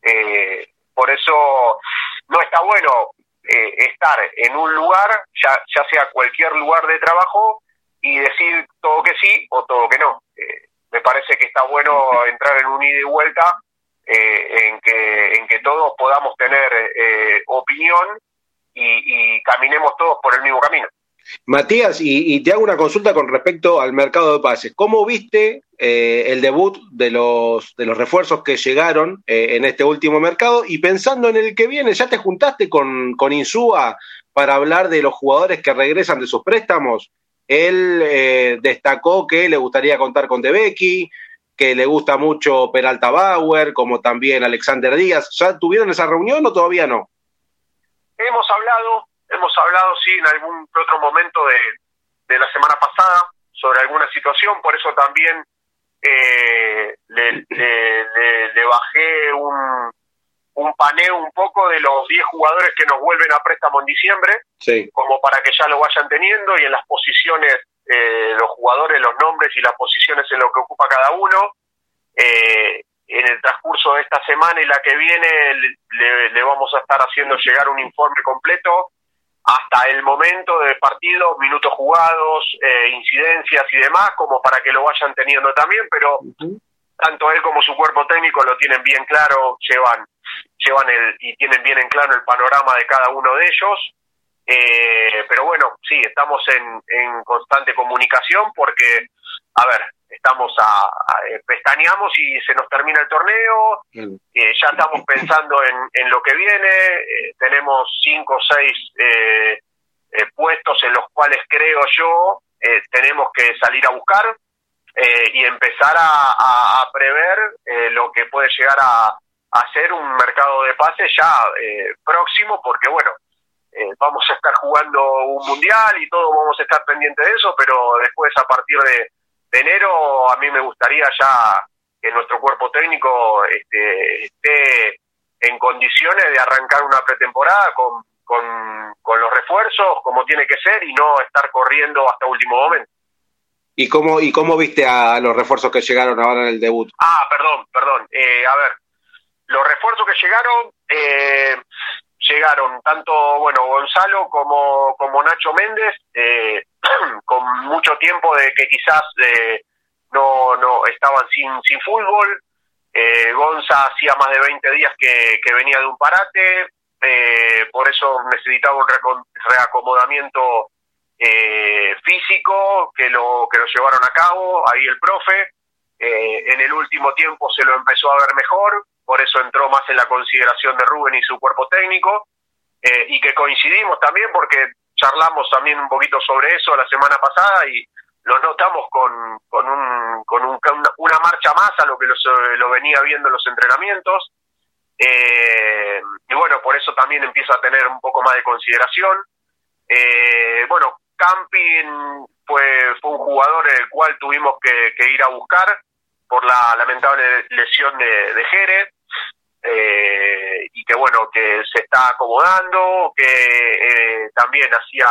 [SPEAKER 4] Eh, por eso no está bueno eh, estar en un lugar, ya, ya sea cualquier lugar de trabajo, y decir todo que sí o todo que no. me parece que está bueno entrar en un ida y vuelta en, que, en que todos podamos tener opinión y, y caminemos todos por el mismo camino.
[SPEAKER 1] Matías, y, te hago una consulta con respecto al mercado de pases. ¿Cómo viste eh, el debut de los, de los refuerzos que llegaron eh, en este último mercado? Y pensando en el que viene, ¿ya te juntaste con, con Insúa para hablar de los jugadores que regresan de sus préstamos? Él eh, destacó que le gustaría contar con Becky, que le gusta mucho Peralta Bauer, como también Alexander Díaz. ¿Ya tuvieron esa reunión o todavía no?
[SPEAKER 4] Hemos hablado, Hemos hablado, sí, en algún otro momento de, de la semana pasada sobre alguna situación, por eso también eh, le, le, le, bajé un, un paneo un poco de los 10 jugadores que nos vuelven a préstamo en diciembre, sí. como para que ya lo vayan teniendo y en las posiciones, eh, los jugadores, los nombres y las posiciones en lo que ocupa cada uno. Eh, en el transcurso de esta semana y la que viene le, le, vamos a estar haciendo llegar un informe completo hasta el momento de partido, minutos jugados, eh, incidencias y demás, como para que lo vayan teniendo también, pero tanto él como su cuerpo técnico lo tienen bien claro, llevan, llevan el, y tienen bien en claro el panorama de cada uno de ellos. Eh, pero bueno, sí, estamos en, en constante comunicación porque, a ver, estamos a, eh, pestañeamos y se nos termina el torneo, eh, ya estamos pensando en, en lo que viene, eh, tenemos cinco o seis puestos en los cuales creo yo tenemos que salir a buscar y empezar a, a, prever lo que puede llegar a, a, ser un mercado de pases ya próximo, porque bueno, vamos a estar jugando un mundial y todo vamos a estar pendientes de eso, pero después a partir de de enero a mí me gustaría ya que nuestro cuerpo técnico este, esté en condiciones de arrancar una pretemporada con, con, los refuerzos como tiene que ser y no estar corriendo hasta último momento.
[SPEAKER 1] ¿Y cómo, ¿Y cómo viste a los refuerzos que llegaron ahora en el debut?
[SPEAKER 4] Ah, perdón, perdón. Eh, a ver, los refuerzos que llegaron, eh, llegaron tanto, bueno, Gonzalo como, como Nacho Méndez, eh, (clears throat) con mucho tiempo de que quizás eh, no, no estaban sin, sin fútbol. Eh, Gonza hacía más de 20 días que, que venía de un parate, eh, por eso necesitaba un reacomodamiento eh, físico que lo, que lo llevaron a cabo, ahí el profe. Eh, en el último tiempo se lo empezó a ver mejor, por eso entró más en la consideración de Rubén y su cuerpo técnico, eh, y que coincidimos también porque charlamos también un poquito sobre eso la semana pasada y lo notamos con, con, un, con una marcha más a lo que lo venía viendo en los entrenamientos. Eh, y bueno, por eso también empieza a tener un poco más de consideración. Eh, bueno, Camping fue, fue un jugador el cual tuvimos que, ir a buscar por la lamentable lesión de, de Jerez. Eh, y que bueno, que se está acomodando, que eh, también hacía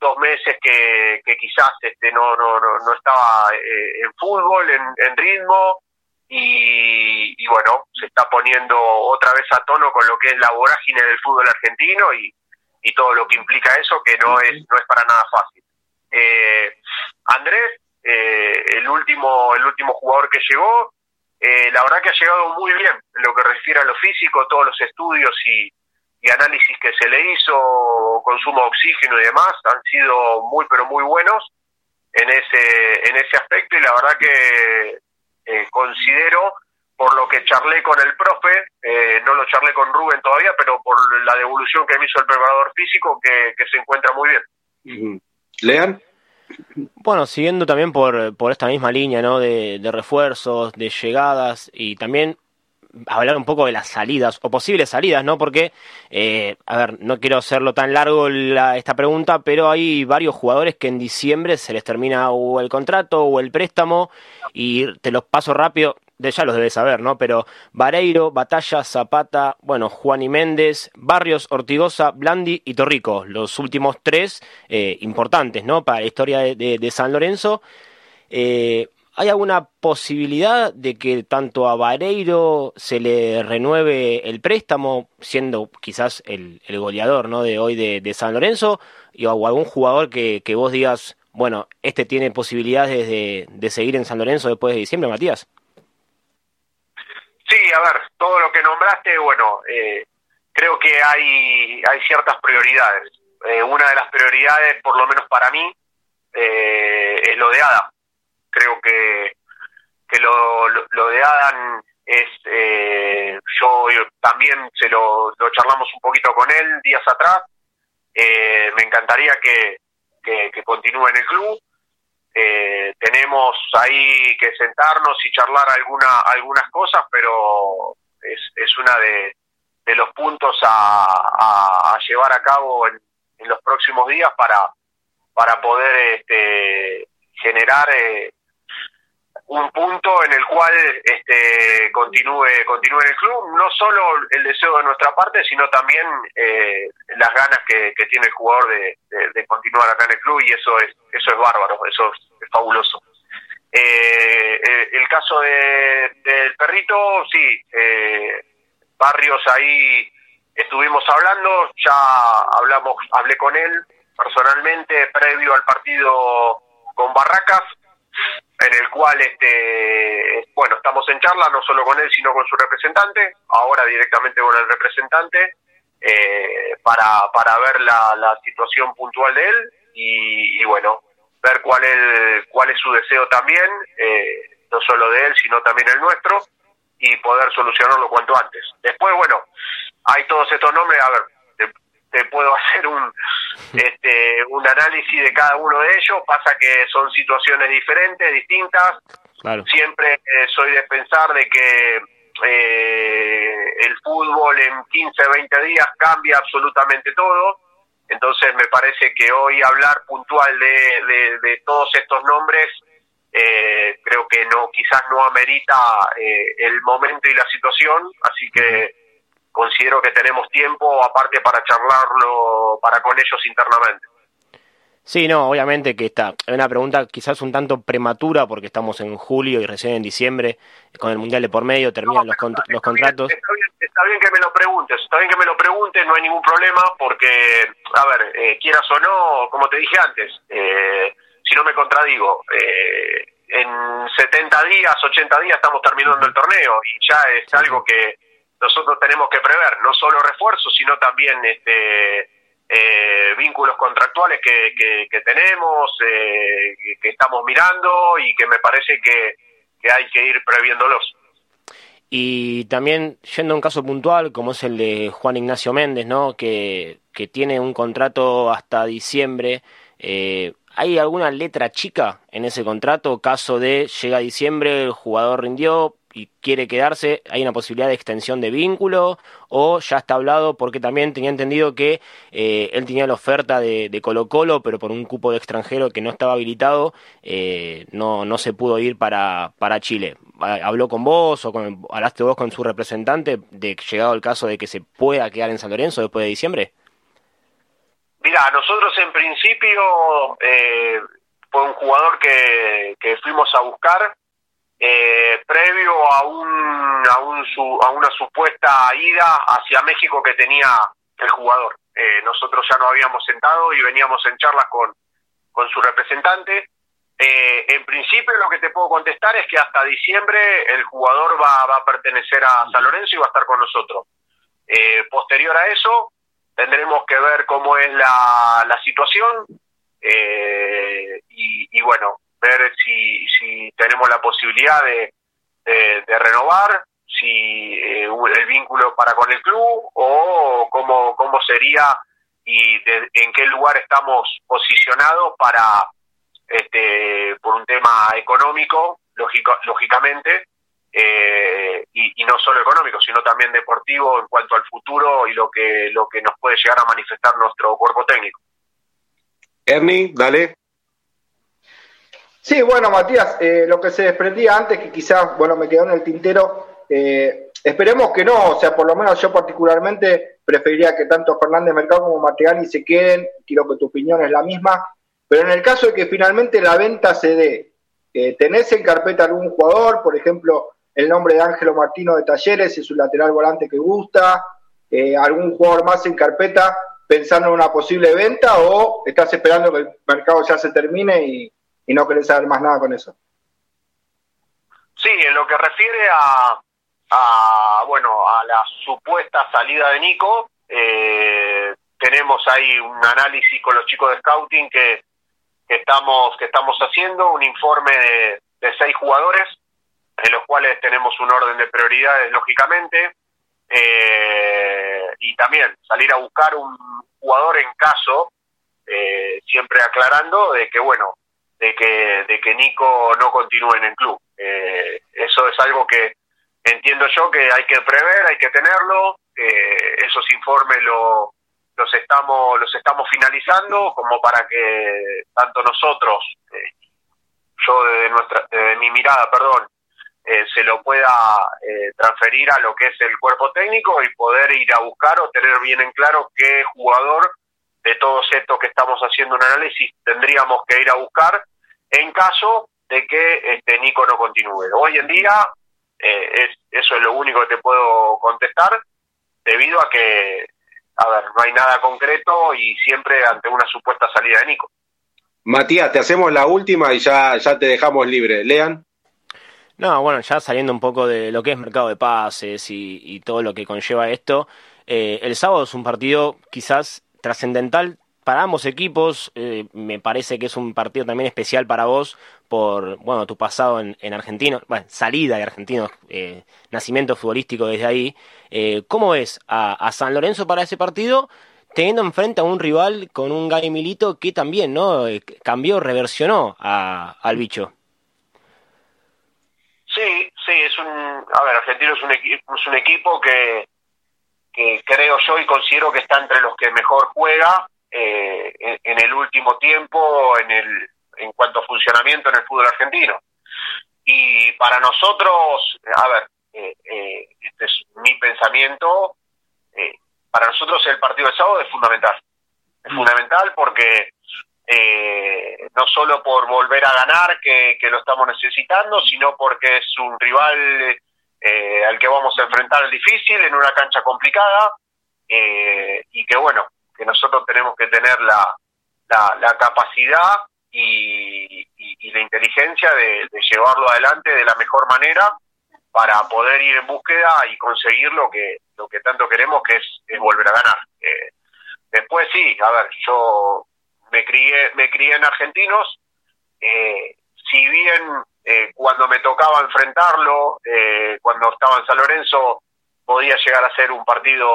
[SPEAKER 4] dos meses que, que quizás este no, no, no, estaba eh, en fútbol, en, en ritmo, y, bueno, se está poniendo otra vez a tono con lo que es la vorágine del fútbol argentino y, y todo lo que implica eso, que no es, no es para nada fácil. Eh, Andrés, eh, el último, el último jugador que llegó, eh, la verdad que ha llegado muy bien en lo que refiere a lo físico, todos los estudios y, análisis que se le hizo, consumo de oxígeno y demás, han sido muy pero muy buenos en ese, en ese aspecto y la verdad que eh, considero, por lo que charlé con el profe, eh, no lo charlé con Rubén todavía, pero por la devolución que me hizo el preparador físico, que, se encuentra muy bien.
[SPEAKER 1] Lean.
[SPEAKER 2] Bueno, siguiendo también por, por esta misma línea, ¿no? De, refuerzos, de llegadas y también hablar un poco de las salidas o posibles salidas, ¿no? Porque, eh, a ver, no quiero hacerlo tan largo esta pregunta, pero hay varios jugadores que en diciembre se les termina o el contrato o el préstamo y te los paso rápido, de ya los debes saber, ¿no? Pero Vareiro, Batalla, Zapata, bueno, Juan y Méndez, Barrios, Ortigosa, Blandi y Torrico, los últimos tres eh, importantes, ¿no? Para la historia de, San Lorenzo. Eh, ¿Hay alguna posibilidad de que tanto a Vareiro se le renueve el préstamo, siendo quizás el, goleador ¿no? de hoy de, San Lorenzo, y, o algún jugador que, que vos digas, bueno, este tiene posibilidades de, seguir en San Lorenzo después de diciembre, Matías.
[SPEAKER 4] Sí, a ver, todo lo que nombraste, bueno, eh, creo que hay, hay ciertas prioridades. Eh, una de las prioridades, por lo menos para mí, eh, es lo de Adam. Creo que, que lo, lo, de Adam es, yo, también se lo, lo charlamos un poquito con él días atrás. me encantaría que, que, continúe en el club. Eh, tenemos ahí que sentarnos y charlar alguna, algunas cosas, pero es, es una de, de los puntos a, a, llevar a cabo en, en, los próximos días para, para poder este, generar eh, un punto en el cual este, continúe, continúe en el club, no solo el deseo de nuestra parte, sino también eh, las ganas que, tiene el jugador de, continuar acá en el club y eso es, eso es bárbaro, eso es, fabuloso. Eh, eh, el caso de, del perrito, sí, Barrios ahí estuvimos hablando, ya hablamos, hablé con él personalmente previo al partido con Barracas, en el cual este bueno estamos en charla no solo con él sino con su representante ahora directamente con el representante eh, para para ver la, situación puntual de él y, bueno ver cuál es cuál es su deseo también eh, no solo de él sino también el nuestro y poder solucionarlo cuanto antes. Después bueno hay todos estos nombres a ver te puedo (laughs) hacer un este un análisis de cada uno de ellos. Pasa que son situaciones diferentes distintas. Siempre eh, soy de pensar de que eh, el fútbol en 15 20 días cambia absolutamente todo. Entonces me parece que hoy hablar puntual de, de, todos estos nombres eh, creo que no quizás no amerita el momento y la situación. Así que considero que tenemos tiempo aparte para charlarlo para con ellos internamente.
[SPEAKER 2] Sí, no, obviamente que está. Es una pregunta quizás un tanto prematura porque estamos en julio y recién en diciembre con el Mundial de por medio terminan los, los contratos.
[SPEAKER 4] está, bien, que me lo preguntes, está bien que me lo preguntes, no hay ningún problema porque, a ver, eh, quieras o no, como te dije antes, eh, si no me contradigo, eh, en 70 días, 80 días estamos terminando el torneo y ya es algo que nosotros tenemos que prever, no solo refuerzos, sino también este eh, vínculos contractuales que, que, tenemos, eh, que estamos mirando y que me parece que, hay que ir previéndolos.
[SPEAKER 2] Y también, yendo a un caso puntual, como es el de Juan Ignacio Méndez, ¿no? que, que tiene un contrato hasta diciembre, eh, ¿hay alguna letra chica en ese contrato? Caso de llega diciembre, el jugador rindió, y quiere quedarse, hay una posibilidad de extensión de vínculo o ya está hablado porque también tenía entendido que eh, él tenía la oferta de, Colo Colo, pero por un cupo de extranjero que no estaba habilitado, eh, no, no se pudo ir para, para Chile. ¿Habló con vos o con, hablaste vos con su representante de llegado el caso de que se pueda quedar en San Lorenzo después de diciembre?
[SPEAKER 4] Mira, nosotros en principio eh, fue un jugador que, que fuimos a buscar eh, previo a, un, a, un, a una supuesta ida hacia México que tenía el jugador. Eh, nosotros ya nos habíamos sentado y veníamos en charlas con, con su representante. Eh, en principio lo que te puedo contestar es que hasta diciembre el jugador va, va a pertenecer a San Lorenzo y va a estar con nosotros. Eh, posterior a eso tendremos que ver cómo es la, la situación eh, y bueno, ver si, si tenemos la posibilidad de, de, renovar, si eh, el vínculo para con el club o cómo, cómo sería y en qué lugar estamos posicionados para, este, por un tema económico, lógico, lógicamente, eh, y, y, no solo económico, sino también deportivo en cuanto al futuro y lo que, lo que nos puede llegar a manifestar nuestro cuerpo técnico.
[SPEAKER 1] Ernie, dale.
[SPEAKER 3] Sí, bueno, Matías, eh, lo que se desprendía antes, que quizás, bueno, me quedó en el tintero, eh, esperemos que no, o sea, por lo menos yo particularmente preferiría que tanto Fernández Mercado como Mateani se queden, quiero que tu opinión es la misma, pero en el caso de que finalmente la venta se dé, eh, ¿tenés en carpeta algún jugador, por ejemplo, el nombre de Ángelo Martino de Talleres, es un lateral volante que gusta, algún jugador más en carpeta pensando en una posible venta o estás esperando que el mercado ya se termine y y no querés saber más nada con eso.
[SPEAKER 4] Sí, en lo que refiere a, a bueno, a la supuesta salida de Nico, eh, tenemos ahí un análisis con los chicos de scouting que, estamos que estamos haciendo, un informe de, de seis jugadores, en los cuales tenemos un orden de prioridades, lógicamente, eh, y también salir a buscar un jugador en caso, eh, siempre aclarando de que, bueno, de que, de que Nico no continúe en el club. Eh, eso es algo que entiendo yo que hay que prever, hay que tenerlo. Eh, esos informes lo, los estamos los estamos finalizando como para que tanto nosotros, eh, yo desde nuestra, desde mi mirada, perdón, se lo pueda transferir a lo que es el cuerpo técnico y poder ir a buscar o tener bien en claro qué jugador de todos estos que estamos haciendo un análisis tendríamos que ir a buscar en caso de que este Nico no continúe. Hoy en día eh, es, eso es lo único que te puedo contestar debido a que, a ver, no hay nada concreto y siempre ante una supuesta salida de Nico.
[SPEAKER 1] Matías, te hacemos la última y ya, ya te dejamos libre. Lean.
[SPEAKER 2] No, bueno, ya saliendo un poco de lo que es mercado de pases y, todo lo que conlleva esto, eh, el sábado es un partido quizás trascendental para ambos equipos. Eh, me parece que es un partido también especial para vos por bueno tu pasado en, en Argentino, bueno, salida de Argentino, eh, nacimiento futbolístico desde ahí. Eh, ¿Cómo ves a, San Lorenzo para ese partido? Teniendo enfrente a un rival con un Gary Milito que también no cambió, reversionó al bicho.
[SPEAKER 4] Sí, sí, es un. A ver, Argentino es un, es un equipo que, que creo yo y considero que está entre los que mejor juega eh, en, el último tiempo en, el, en cuanto a funcionamiento en el fútbol argentino. Y para nosotros, a ver, eh, eh, este es mi pensamiento, eh, para nosotros el partido de sábado es fundamental. Es fundamental porque no solo por volver a ganar, que, que, lo estamos necesitando, sino porque es un rival al que vamos a enfrentar difícil, en una cancha complicada, y que bueno, que nosotros tenemos que tener la, la, capacidad y, la inteligencia de, llevarlo adelante de la mejor manera para poder ir en búsqueda y conseguir lo que lo que tanto queremos que es, volver a ganar. Eh, después sí, a ver, yo me crié, me crié en Argentinos, eh, si bien eh, cuando me tocaba enfrentarlo, eh, cuando estaba en San Lorenzo, podía llegar a ser un partido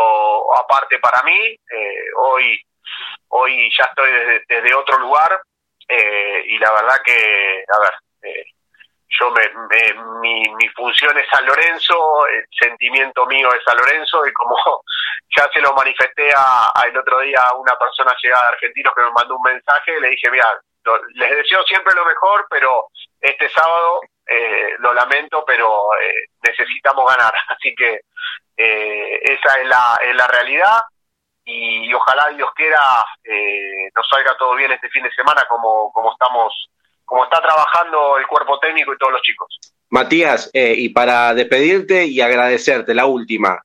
[SPEAKER 4] aparte para mí, hoy, hoy ya estoy desde, otro lugar y la verdad que, a ver, yo me, mi, mi función es San Lorenzo, el sentimiento mío es San Lorenzo y como (laughs) ya se lo manifesté a, el otro día a una persona llegada de Argentinos que me mandó un mensaje, le dije, mira, les deseo siempre lo mejor, pero este sábado eh, lo lamento, pero eh, necesitamos ganar. (laughs) Así que eh, esa es la, es la realidad y, ojalá Dios quiera nos salga todo bien este fin de semana como, como estamos como está trabajando el cuerpo técnico y todos los chicos.
[SPEAKER 1] Matías, y para despedirte y agradecerte, la última,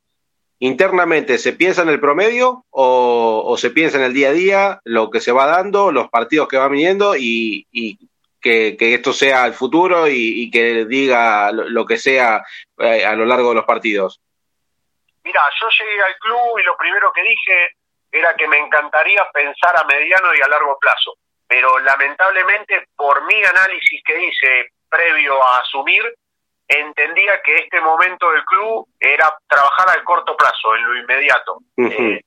[SPEAKER 1] internamente, ¿se piensa en el promedio o, se piensa en el día a día, lo que se va dando, los partidos que van viniendo y, que, esto sea el futuro y, que diga lo, que sea eh, a lo largo de los partidos?
[SPEAKER 4] Mira, yo llegué al club y lo primero que dije era que me encantaría pensar a mediano y a largo plazo pero lamentablemente por mi análisis que hice previo a asumir, entendía que este momento del club era trabajar al corto plazo, en lo inmediato. Eh,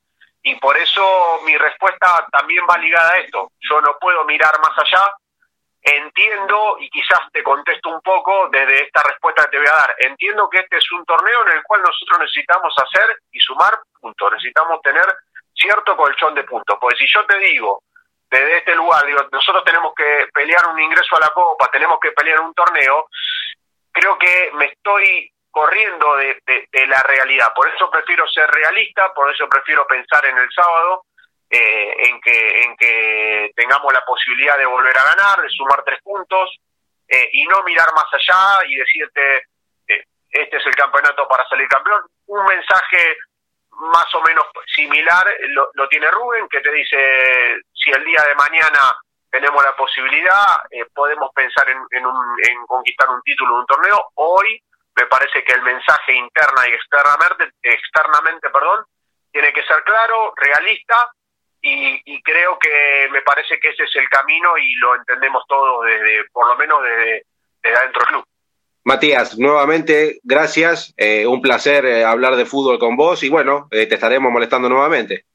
[SPEAKER 4] y por eso mi respuesta también va ligada a esto. Yo no puedo mirar más allá. Entiendo, y quizás te contesto un poco desde esta respuesta que te voy a dar, entiendo que este es un torneo en el cual nosotros necesitamos hacer y sumar puntos, necesitamos tener cierto colchón de puntos. Porque si yo te digo, desde este lugar, digo, nosotros tenemos que pelear un ingreso a la Copa, tenemos que pelear un torneo, creo que me estoy corriendo de, la realidad. Por eso prefiero ser realista, por eso prefiero pensar en el sábado, eh, en, que, en que tengamos la posibilidad de volver a ganar, de sumar tres puntos, eh, y no mirar más allá y decirte, eh, este es el campeonato para salir campeón. Un mensaje más o menos similar lo, tiene Rubén, que te dice, si el día de mañana tenemos la posibilidad, eh, podemos pensar en, en, conquistar un título en un torneo. Hoy me parece que el mensaje interna y externamente, externamente perdón, tiene que ser claro, realista, y, y, creo que me parece que ese es el camino y lo entendemos todos desde, por lo menos desde, desde adentro del club.
[SPEAKER 1] Matías, nuevamente, gracias. Eh, un placer eh, hablar de fútbol con vos y bueno, eh, te estaremos molestando nuevamente.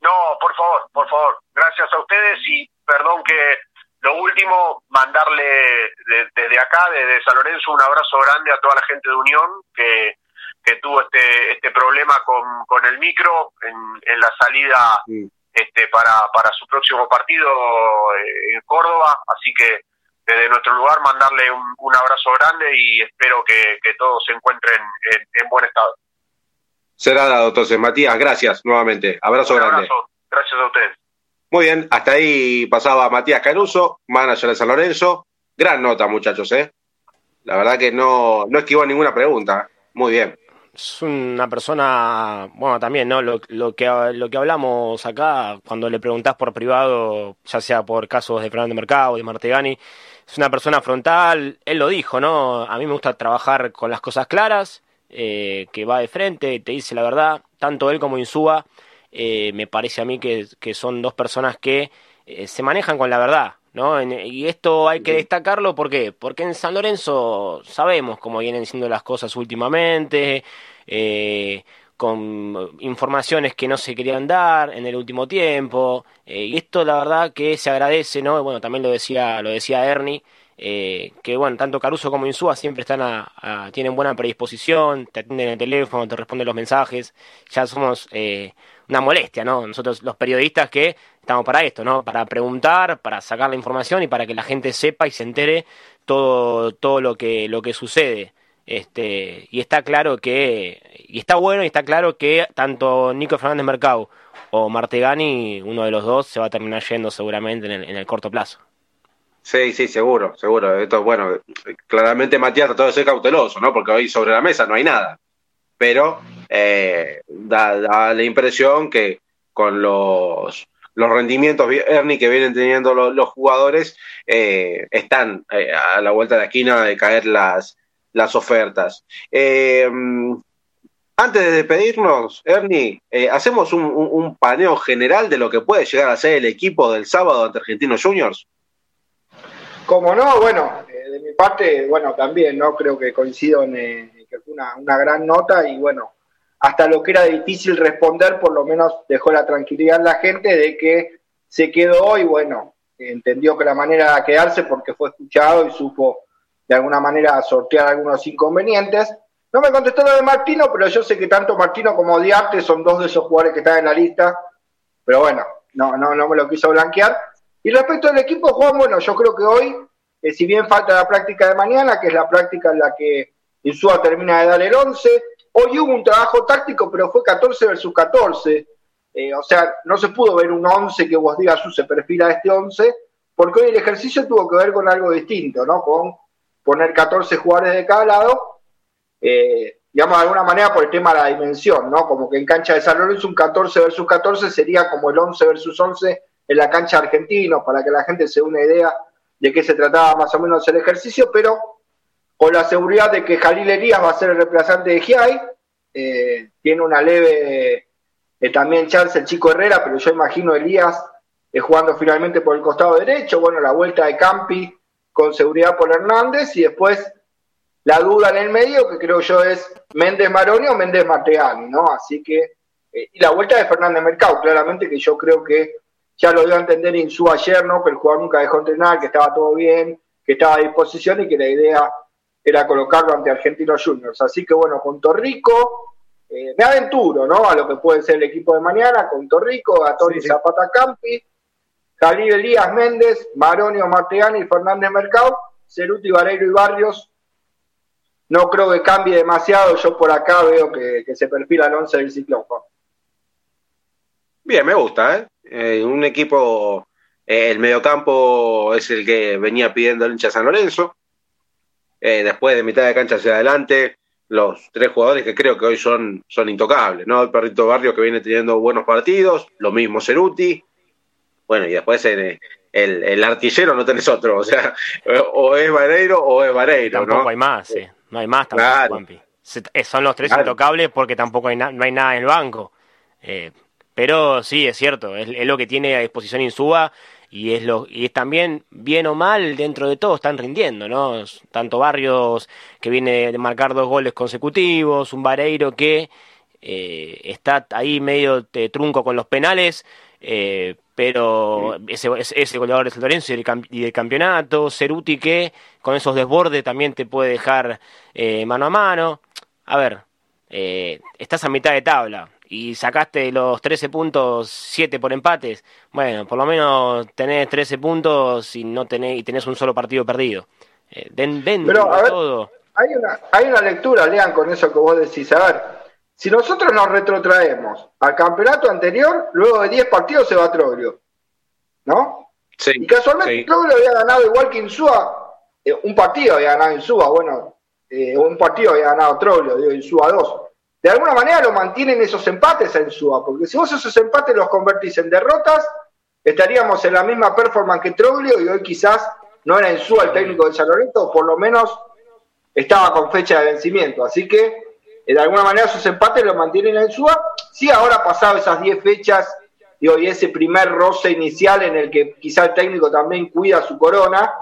[SPEAKER 4] No, por favor, por favor. Gracias a ustedes y perdón que lo último, mandarle desde acá, desde San Lorenzo, un abrazo grande a toda la gente de Unión que, que tuvo este, este problema con, con el micro en, en la salida este, para, para su próximo partido en Córdoba. Así que desde nuestro lugar mandarle un, abrazo grande y espero que, todos se encuentren en, buen estado.
[SPEAKER 1] Será dado entonces, Matías, gracias nuevamente. Abrazo grande.
[SPEAKER 4] Gracias a ustedes.
[SPEAKER 1] Muy bien, hasta ahí pasaba Matías Caruso, manager de San Lorenzo. Gran nota, muchachos, ¿eh? La verdad que no, no esquivó ninguna pregunta. Muy bien.
[SPEAKER 2] Es una persona, bueno, también, ¿no? Lo, que, lo que hablamos acá, cuando le preguntás por privado, ya sea por casos de Fernando Mercado, de Martegani, es una persona frontal, él lo dijo, ¿no? A mí me gusta trabajar con las cosas claras, eh, que va de frente, te dice la verdad, tanto él como Insúa, eh, me parece a mí que, son dos personas que eh, se manejan con la verdad, ¿no? y esto hay que destacarlo, ¿por qué? Porque en San Lorenzo sabemos cómo vienen siendo las cosas últimamente, con informaciones que no se querían dar en el último tiempo eh, y esto la verdad que se agradece no bueno también lo decía lo decía Ernie eh, que bueno tanto Caruso como Insúa siempre están a, tienen buena predisposición te atienden el teléfono te responden los mensajes ya somos eh, una molestia no nosotros los periodistas que estamos para esto no para preguntar para sacar la información y para que la gente sepa y se entere todo todo lo que lo que sucede este, y está claro que, y está bueno y está claro que tanto Nico Fernández Mercado o Martegani, uno de los dos, se va a terminar yendo seguramente en el, corto plazo.
[SPEAKER 1] Sí, sí, seguro, seguro. Esto, bueno, claramente Matías trató de ser cauteloso, ¿no? Porque hoy sobre la mesa no hay nada. Pero eh, da, la impresión que con los, los rendimientos, Ernie, que vienen teniendo los, jugadores, eh, están eh, a la vuelta de la esquina de caer las, las ofertas. Eh, Antes de despedirnos, Ernie, eh, hacemos un, paneo general de lo que puede llegar a ser el equipo del sábado ante Argentinos Juniors.
[SPEAKER 3] Como no, bueno, de mi parte, bueno, también, ¿no? Creo que coincido en que fue una, gran nota y bueno, hasta lo que era difícil responder, por lo menos dejó la tranquilidad en la gente de que se quedó y bueno, entendió que la manera era quedarse porque fue escuchado y supo de alguna manera sortear algunos inconvenientes no me contestó lo de Martino, pero yo sé que tanto Martino como Diarte son dos de esos jugadores que están en la lista. Pero bueno, no, no, no me lo quiso blanquear. Y respecto al equipo, Juan, bueno, yo creo que hoy, eh, si bien falta la práctica de mañana, que es la práctica en la que Insúa termina de dar el 11, hoy hubo un trabajo táctico, pero fue 14 versus 14. Eh, o sea, no se pudo ver un 11 que vos digas, se perfila este 11, porque hoy el ejercicio tuvo que ver con algo distinto, ¿no? Con poner 14 jugadores de cada lado eh, digamos, de alguna manera por el tema de la dimensión, ¿no? Como que en cancha de San Lorenzo un 14 versus 14 sería como el 11 versus 11 en la cancha argentino, para que la gente se dé una idea de qué se trataba más o menos el ejercicio, pero con la seguridad de que Jalil Elías va a ser el reemplazante de Giai, eh, tiene una leve eh, también chance el chico Herrera, pero yo imagino Elías jugando finalmente por el costado derecho, bueno, la vuelta de Campi con seguridad por Hernández y después la duda en el medio, que creo yo es Méndez Maroni o Méndez Mateani, ¿no? Así que, eh, y la vuelta de Fernández Mercado, claramente que yo creo que ya lo dio a entender en su ayer, ¿no? Que el jugador nunca dejó entrenar, que estaba todo bien, que estaba a disposición y que la idea era colocarlo ante Argentinos Juniors. Así que bueno, con Torrico, eh, me aventuro, ¿no? A lo que puede ser el equipo de mañana, con Torrico, a Tony Zapata Campi, Jalil Elías Méndez, Maronio Marteani, Fernández Mercado, Ceruti Vareiro y Barrios, no creo que cambie demasiado. Yo por acá veo que, se perfila el 11 del ciclón.
[SPEAKER 1] Bien, me gusta, ¿eh? eh un equipo, eh, el mediocampo es el que venía pidiendo el hincha San Lorenzo. Eh, después de mitad de cancha hacia adelante, los tres jugadores que creo que hoy son, son intocables, ¿no? El perrito Barrio que viene teniendo buenos partidos, lo mismo Ceruti. Bueno, y después el, el, artillero no tenés otro, o sea, (laughs) o es Vareiro o es Vareiro,
[SPEAKER 2] Tampoco hay más, sí. No hay más tampoco, eh, Son los tres intocables porque tampoco hay no hay nada en el banco. Eh, pero sí, es cierto, es, lo que tiene a disposición Insúa y es lo y es también bien o mal dentro de todo están rindiendo, ¿no? Tanto Barrios que viene de marcar dos goles consecutivos, un Vareiro que eh, está ahí medio trunco con los penales, eh, pero ese, ese goleador de Lorenzo y del, campeonato, Ceruti que con esos desbordes también te puede dejar eh, mano a mano. A ver, eh, estás a mitad de tabla y sacaste los 13 puntos, 7 por empates. Bueno, por lo menos tenés 13 puntos y no tenés, y tenés un solo partido perdido. Eh, den,
[SPEAKER 3] Pero, todo. Hay una, hay una lectura, Lean, con eso que vos decís. A ver, si nosotros nos retrotraemos al campeonato anterior, luego de 10 partidos se va a Troglio. ¿No? Sí, y casualmente Troglio había ganado igual que Insúa, eh, un partido había ganado Insúa, bueno, eh, un partido había ganado Troglio, digo, Insúa 2. De alguna manera lo mantienen esos empates a Insúa, porque si vos esos empates los convertís en derrotas, estaríamos en la misma performance que Troglio y hoy quizás no era Insúa el técnico de San Lorenzo, por lo menos estaba con fecha de vencimiento. Así que de alguna manera sus empates lo mantienen en SUA. Sí, ahora pasado esas 10 fechas y hoy ese primer roce inicial en el que quizá el técnico también cuida su corona,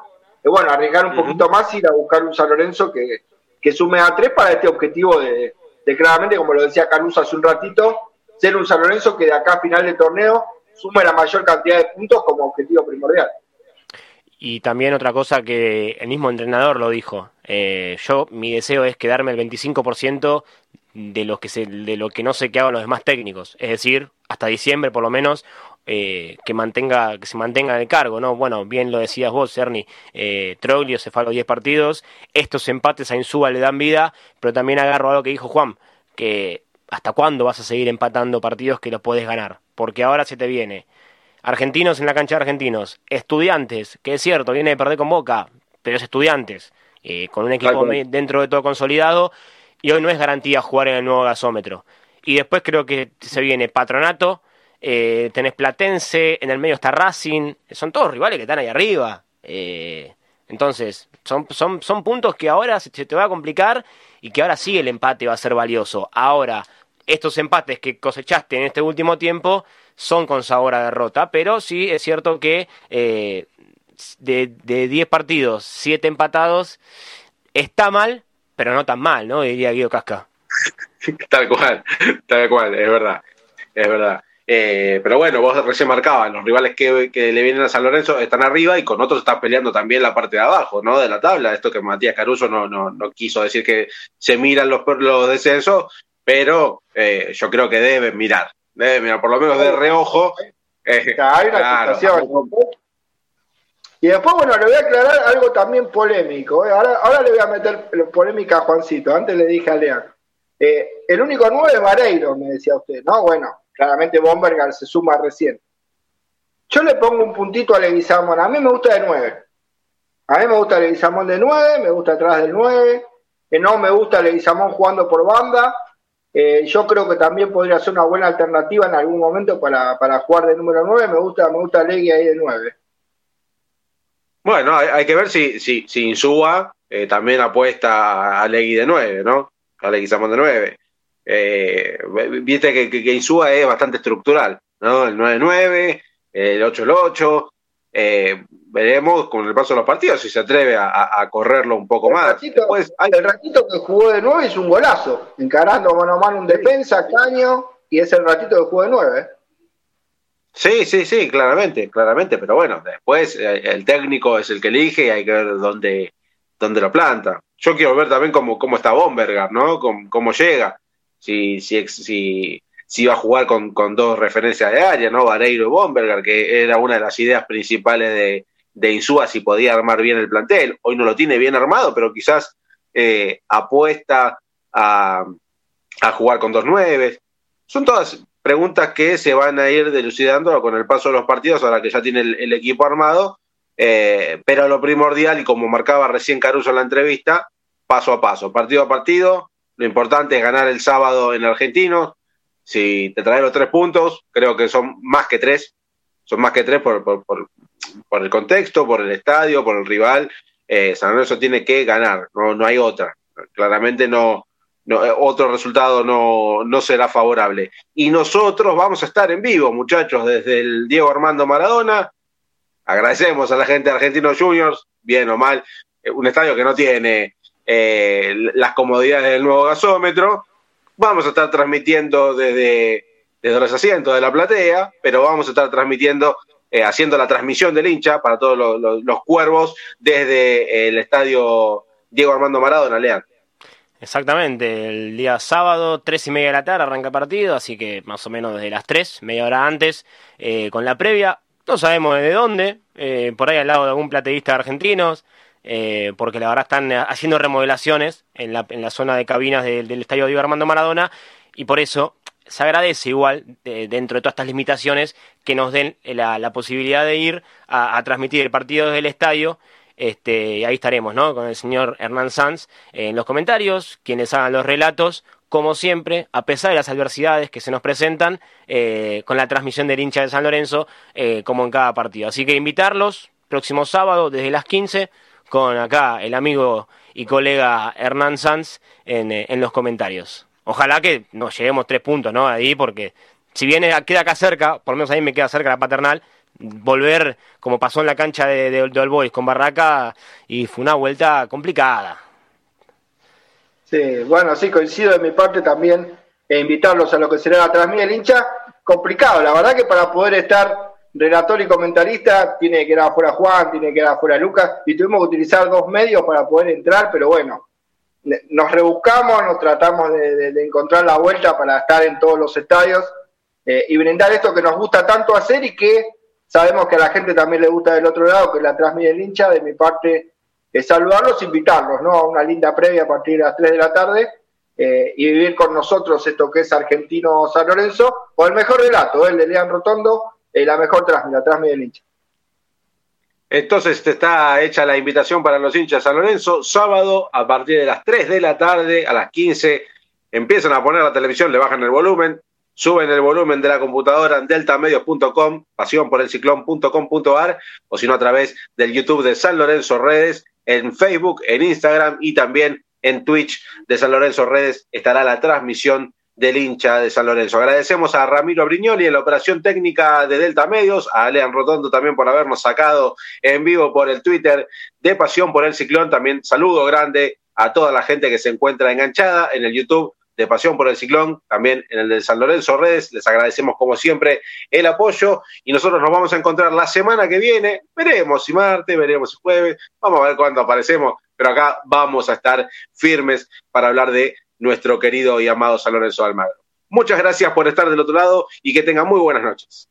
[SPEAKER 3] y bueno, arriesgar un poquito más y ir a buscar un San Lorenzo que, que sume a tres para este objetivo de, de, claramente, como lo decía Caruso hace un ratito, ser un San Lorenzo que de acá a final de torneo sume la mayor cantidad de puntos como objetivo primordial.
[SPEAKER 2] Y también otra cosa que el mismo entrenador lo dijo. Eh, yo, mi deseo es quedarme el 25% de lo, que se, de lo que no sé qué hagan los demás técnicos. Es decir, hasta diciembre por lo menos, eh, que mantenga que se mantenga en el cargo, ¿no? Bueno, bien lo decías vos, Ernie, eh, Troglio se fue a los 10 partidos, estos empates a Insúa le dan vida, pero también agarro algo que dijo Juan, que hasta cuándo vas a seguir empatando partidos que los puedes ganar, porque ahora se te viene Argentinos en la cancha de argentinos. Estudiantes, que es cierto, viene de perder con Boca, pero es estudiantes. Eh, con un equipo dentro de todo consolidado. Y hoy no es garantía jugar en el nuevo gasómetro. Y después creo que se viene Patronato, eh, tenés Platense, en el medio está Racing. Son todos rivales que están ahí arriba. Eh, Entonces, son, son, son puntos que ahora se te va a complicar y que ahora sí el empate va a ser valioso. Ahora, estos empates que cosechaste en este último tiempo son con sabor a derrota, pero sí es cierto que eh, de 10 partidos, 7 empatados, está mal, pero no tan mal, ¿no? Diría Guido Casca. (laughs)
[SPEAKER 1] tal cual, tal cual, es verdad, es verdad. Eh, pero bueno, vos recién marcabas, los rivales que, le vienen a San Lorenzo están arriba y con otros están peleando también la parte de abajo, ¿no? De la tabla. Esto que Matías Caruso no, no, no quiso decir que se miran los, los descensos, pero eh, yo creo que deben mirar, deben mirar, por lo menos de reojo.
[SPEAKER 3] Eh, hay una situación. Y después, bueno, le voy a aclarar algo también polémico. Ahora, ahora le voy a meter polémica a Juancito. Antes le dije a Lean. el único nuevo es Vareiro, me decía usted. No, bueno, Claramente Bomberger se suma recién. Yo le pongo un puntito a Leguizamón. A mí me gusta de 9. A mí me gusta Leguizamón de 9, me gusta atrás del 9. Eh, no me gusta Leguizamón jugando por banda. Eh, yo creo que también podría ser una buena alternativa en algún momento para, jugar de número 9. Me gusta, me gusta Legui ahí de 9.
[SPEAKER 1] Bueno, hay, que ver si, si, si Insúa eh, también apuesta a Legui de 9, ¿no? A Leguizamón de 9. Eh, viste que, que, Insúa es bastante estructural, ¿no? El 9-9, el 8-8. Eh, veremos con el paso de los partidos si se atreve a, correrlo un poco más.
[SPEAKER 3] El ratito que jugó de 9 es un golazo, encarando mano a mano un defensa, caño, y es el ratito que jugó de 9.
[SPEAKER 1] Sí, sí, sí, claramente, claramente, pero bueno, después eh, el técnico es el que elige y hay que ver dónde, dónde lo planta. Yo quiero ver también cómo, cómo está Bomberger, ¿no? Cómo, cómo llega si, si, si, si iba a jugar con, con, dos referencias de área, ¿no? Vareiro y Bomberger, que era una de las ideas principales de, de Insúa si podía armar bien el plantel. Hoy no lo tiene bien armado, pero quizás eh, apuesta a, a, jugar con dos nueves. Son todas preguntas que se van a ir delucidando con el paso de los partidos, ahora que ya tiene el, equipo armado. Eh, pero lo primordial, y como marcaba recién Caruso en la entrevista, paso a paso, partido a partido, lo importante es ganar el sábado en Argentinos. Si te trae los tres puntos, creo que son más que tres. Son más que tres por, el contexto, por el estadio, por el rival. Eh, San Lorenzo tiene que ganar, no, no hay otra. Claramente no, no, otro resultado no, no será favorable. Y nosotros vamos a estar en vivo, muchachos, desde el Diego Armando Maradona. Agradecemos a la gente de Argentinos Juniors, bien o mal, eh, un estadio que no tiene eh, las comodidades del nuevo gasómetro. Vamos a estar transmitiendo desde, desde los asientos de la platea, pero vamos a estar transmitiendo, eh, haciendo la transmisión del hincha para todos los, cuervos desde el estadio Diego Armando Maradona, Leán.
[SPEAKER 2] Exactamente, el día sábado, tres y media de la tarde arranca el partido, así que más o menos desde las tres, media hora antes, eh, con la previa. No sabemos de dónde, por ahí al lado de algún plateísta de argentinos, eh, porque la verdad están haciendo remodelaciones en la, en la zona de cabinas del estadio Diego Armando Maradona y por eso se agradece igual, dentro de todas estas limitaciones, que nos den la, posibilidad de ir a, transmitir el partido desde el estadio. Este, ahí estaremos, ¿no? Con el señor Hernán Sanz en los comentarios, quienes hagan los relatos, como siempre, a pesar de las adversidades que se nos presentan, eh, con la transmisión del hincha de San Lorenzo, eh, como en cada partido. Así que invitarlos, próximo sábado, desde las 15, con acá el amigo y colega Hernán Sanz en, eh, en los comentarios. Ojalá que nos lleguemos tres puntos, ¿no? Ahí, porque si bien queda acá cerca, por lo menos a mí me queda cerca la paternal, volver como pasó en la cancha de, de, All Boys con Barraca y fue una vuelta complicada.
[SPEAKER 3] Sí, bueno, sí, coincido de mi parte también e invitarlos a lo que será la transmisión hincha. Complicado, la verdad que para poder estar relator y comentarista, tiene que quedar afuera Juan, tiene que quedar afuera Lucas, y tuvimos que utilizar dos medios para poder entrar, pero bueno, nos rebuscamos, nos tratamos de, encontrar la vuelta para estar en todos los estadios eh, y brindar esto que nos gusta tanto hacer y que sabemos que a la gente también le gusta del otro lado, que la transmite el hincha, de mi parte es saludarlos, invitarlos ¿no? a una linda previa a partir de las 3 de la tarde. Eh, y vivir con nosotros esto que es Argentino San Lorenzo, o el mejor relato, el de Lean Rotondo, eh, la mejor transmisión, la transmisión del hincha.
[SPEAKER 1] Entonces está hecha la invitación para los hinchas San Lorenzo. Sábado, a partir de las 3 de la tarde, a las 15, empiezan a poner la televisión, le bajan el volumen. suben el volumen de la computadora en deltamedios.com, pasión por el o si no a través del YouTube de San Lorenzo Redes, en Facebook, en Instagram y también en Twitch de San Lorenzo Redes estará la transmisión del hincha de San Lorenzo. Agradecemos a Ramiro Brignoli en la operación técnica de Delta Medios, a Alean Rotondo también por habernos sacado en vivo por el Twitter de Pasión por el Ciclón. También saludo grande a toda la gente que se encuentra enganchada en el YouTube de Pasión por el Ciclón, también en el de San Lorenzo Redes. Les agradecemos como siempre el apoyo y nosotros nos vamos a encontrar la semana que viene. Veremos si martes, veremos si jueves, vamos a ver cuándo aparecemos, pero acá vamos a estar firmes para hablar de nuestro querido y amado San Lorenzo Almagro. Muchas gracias por estar del otro lado y que tengan muy buenas noches.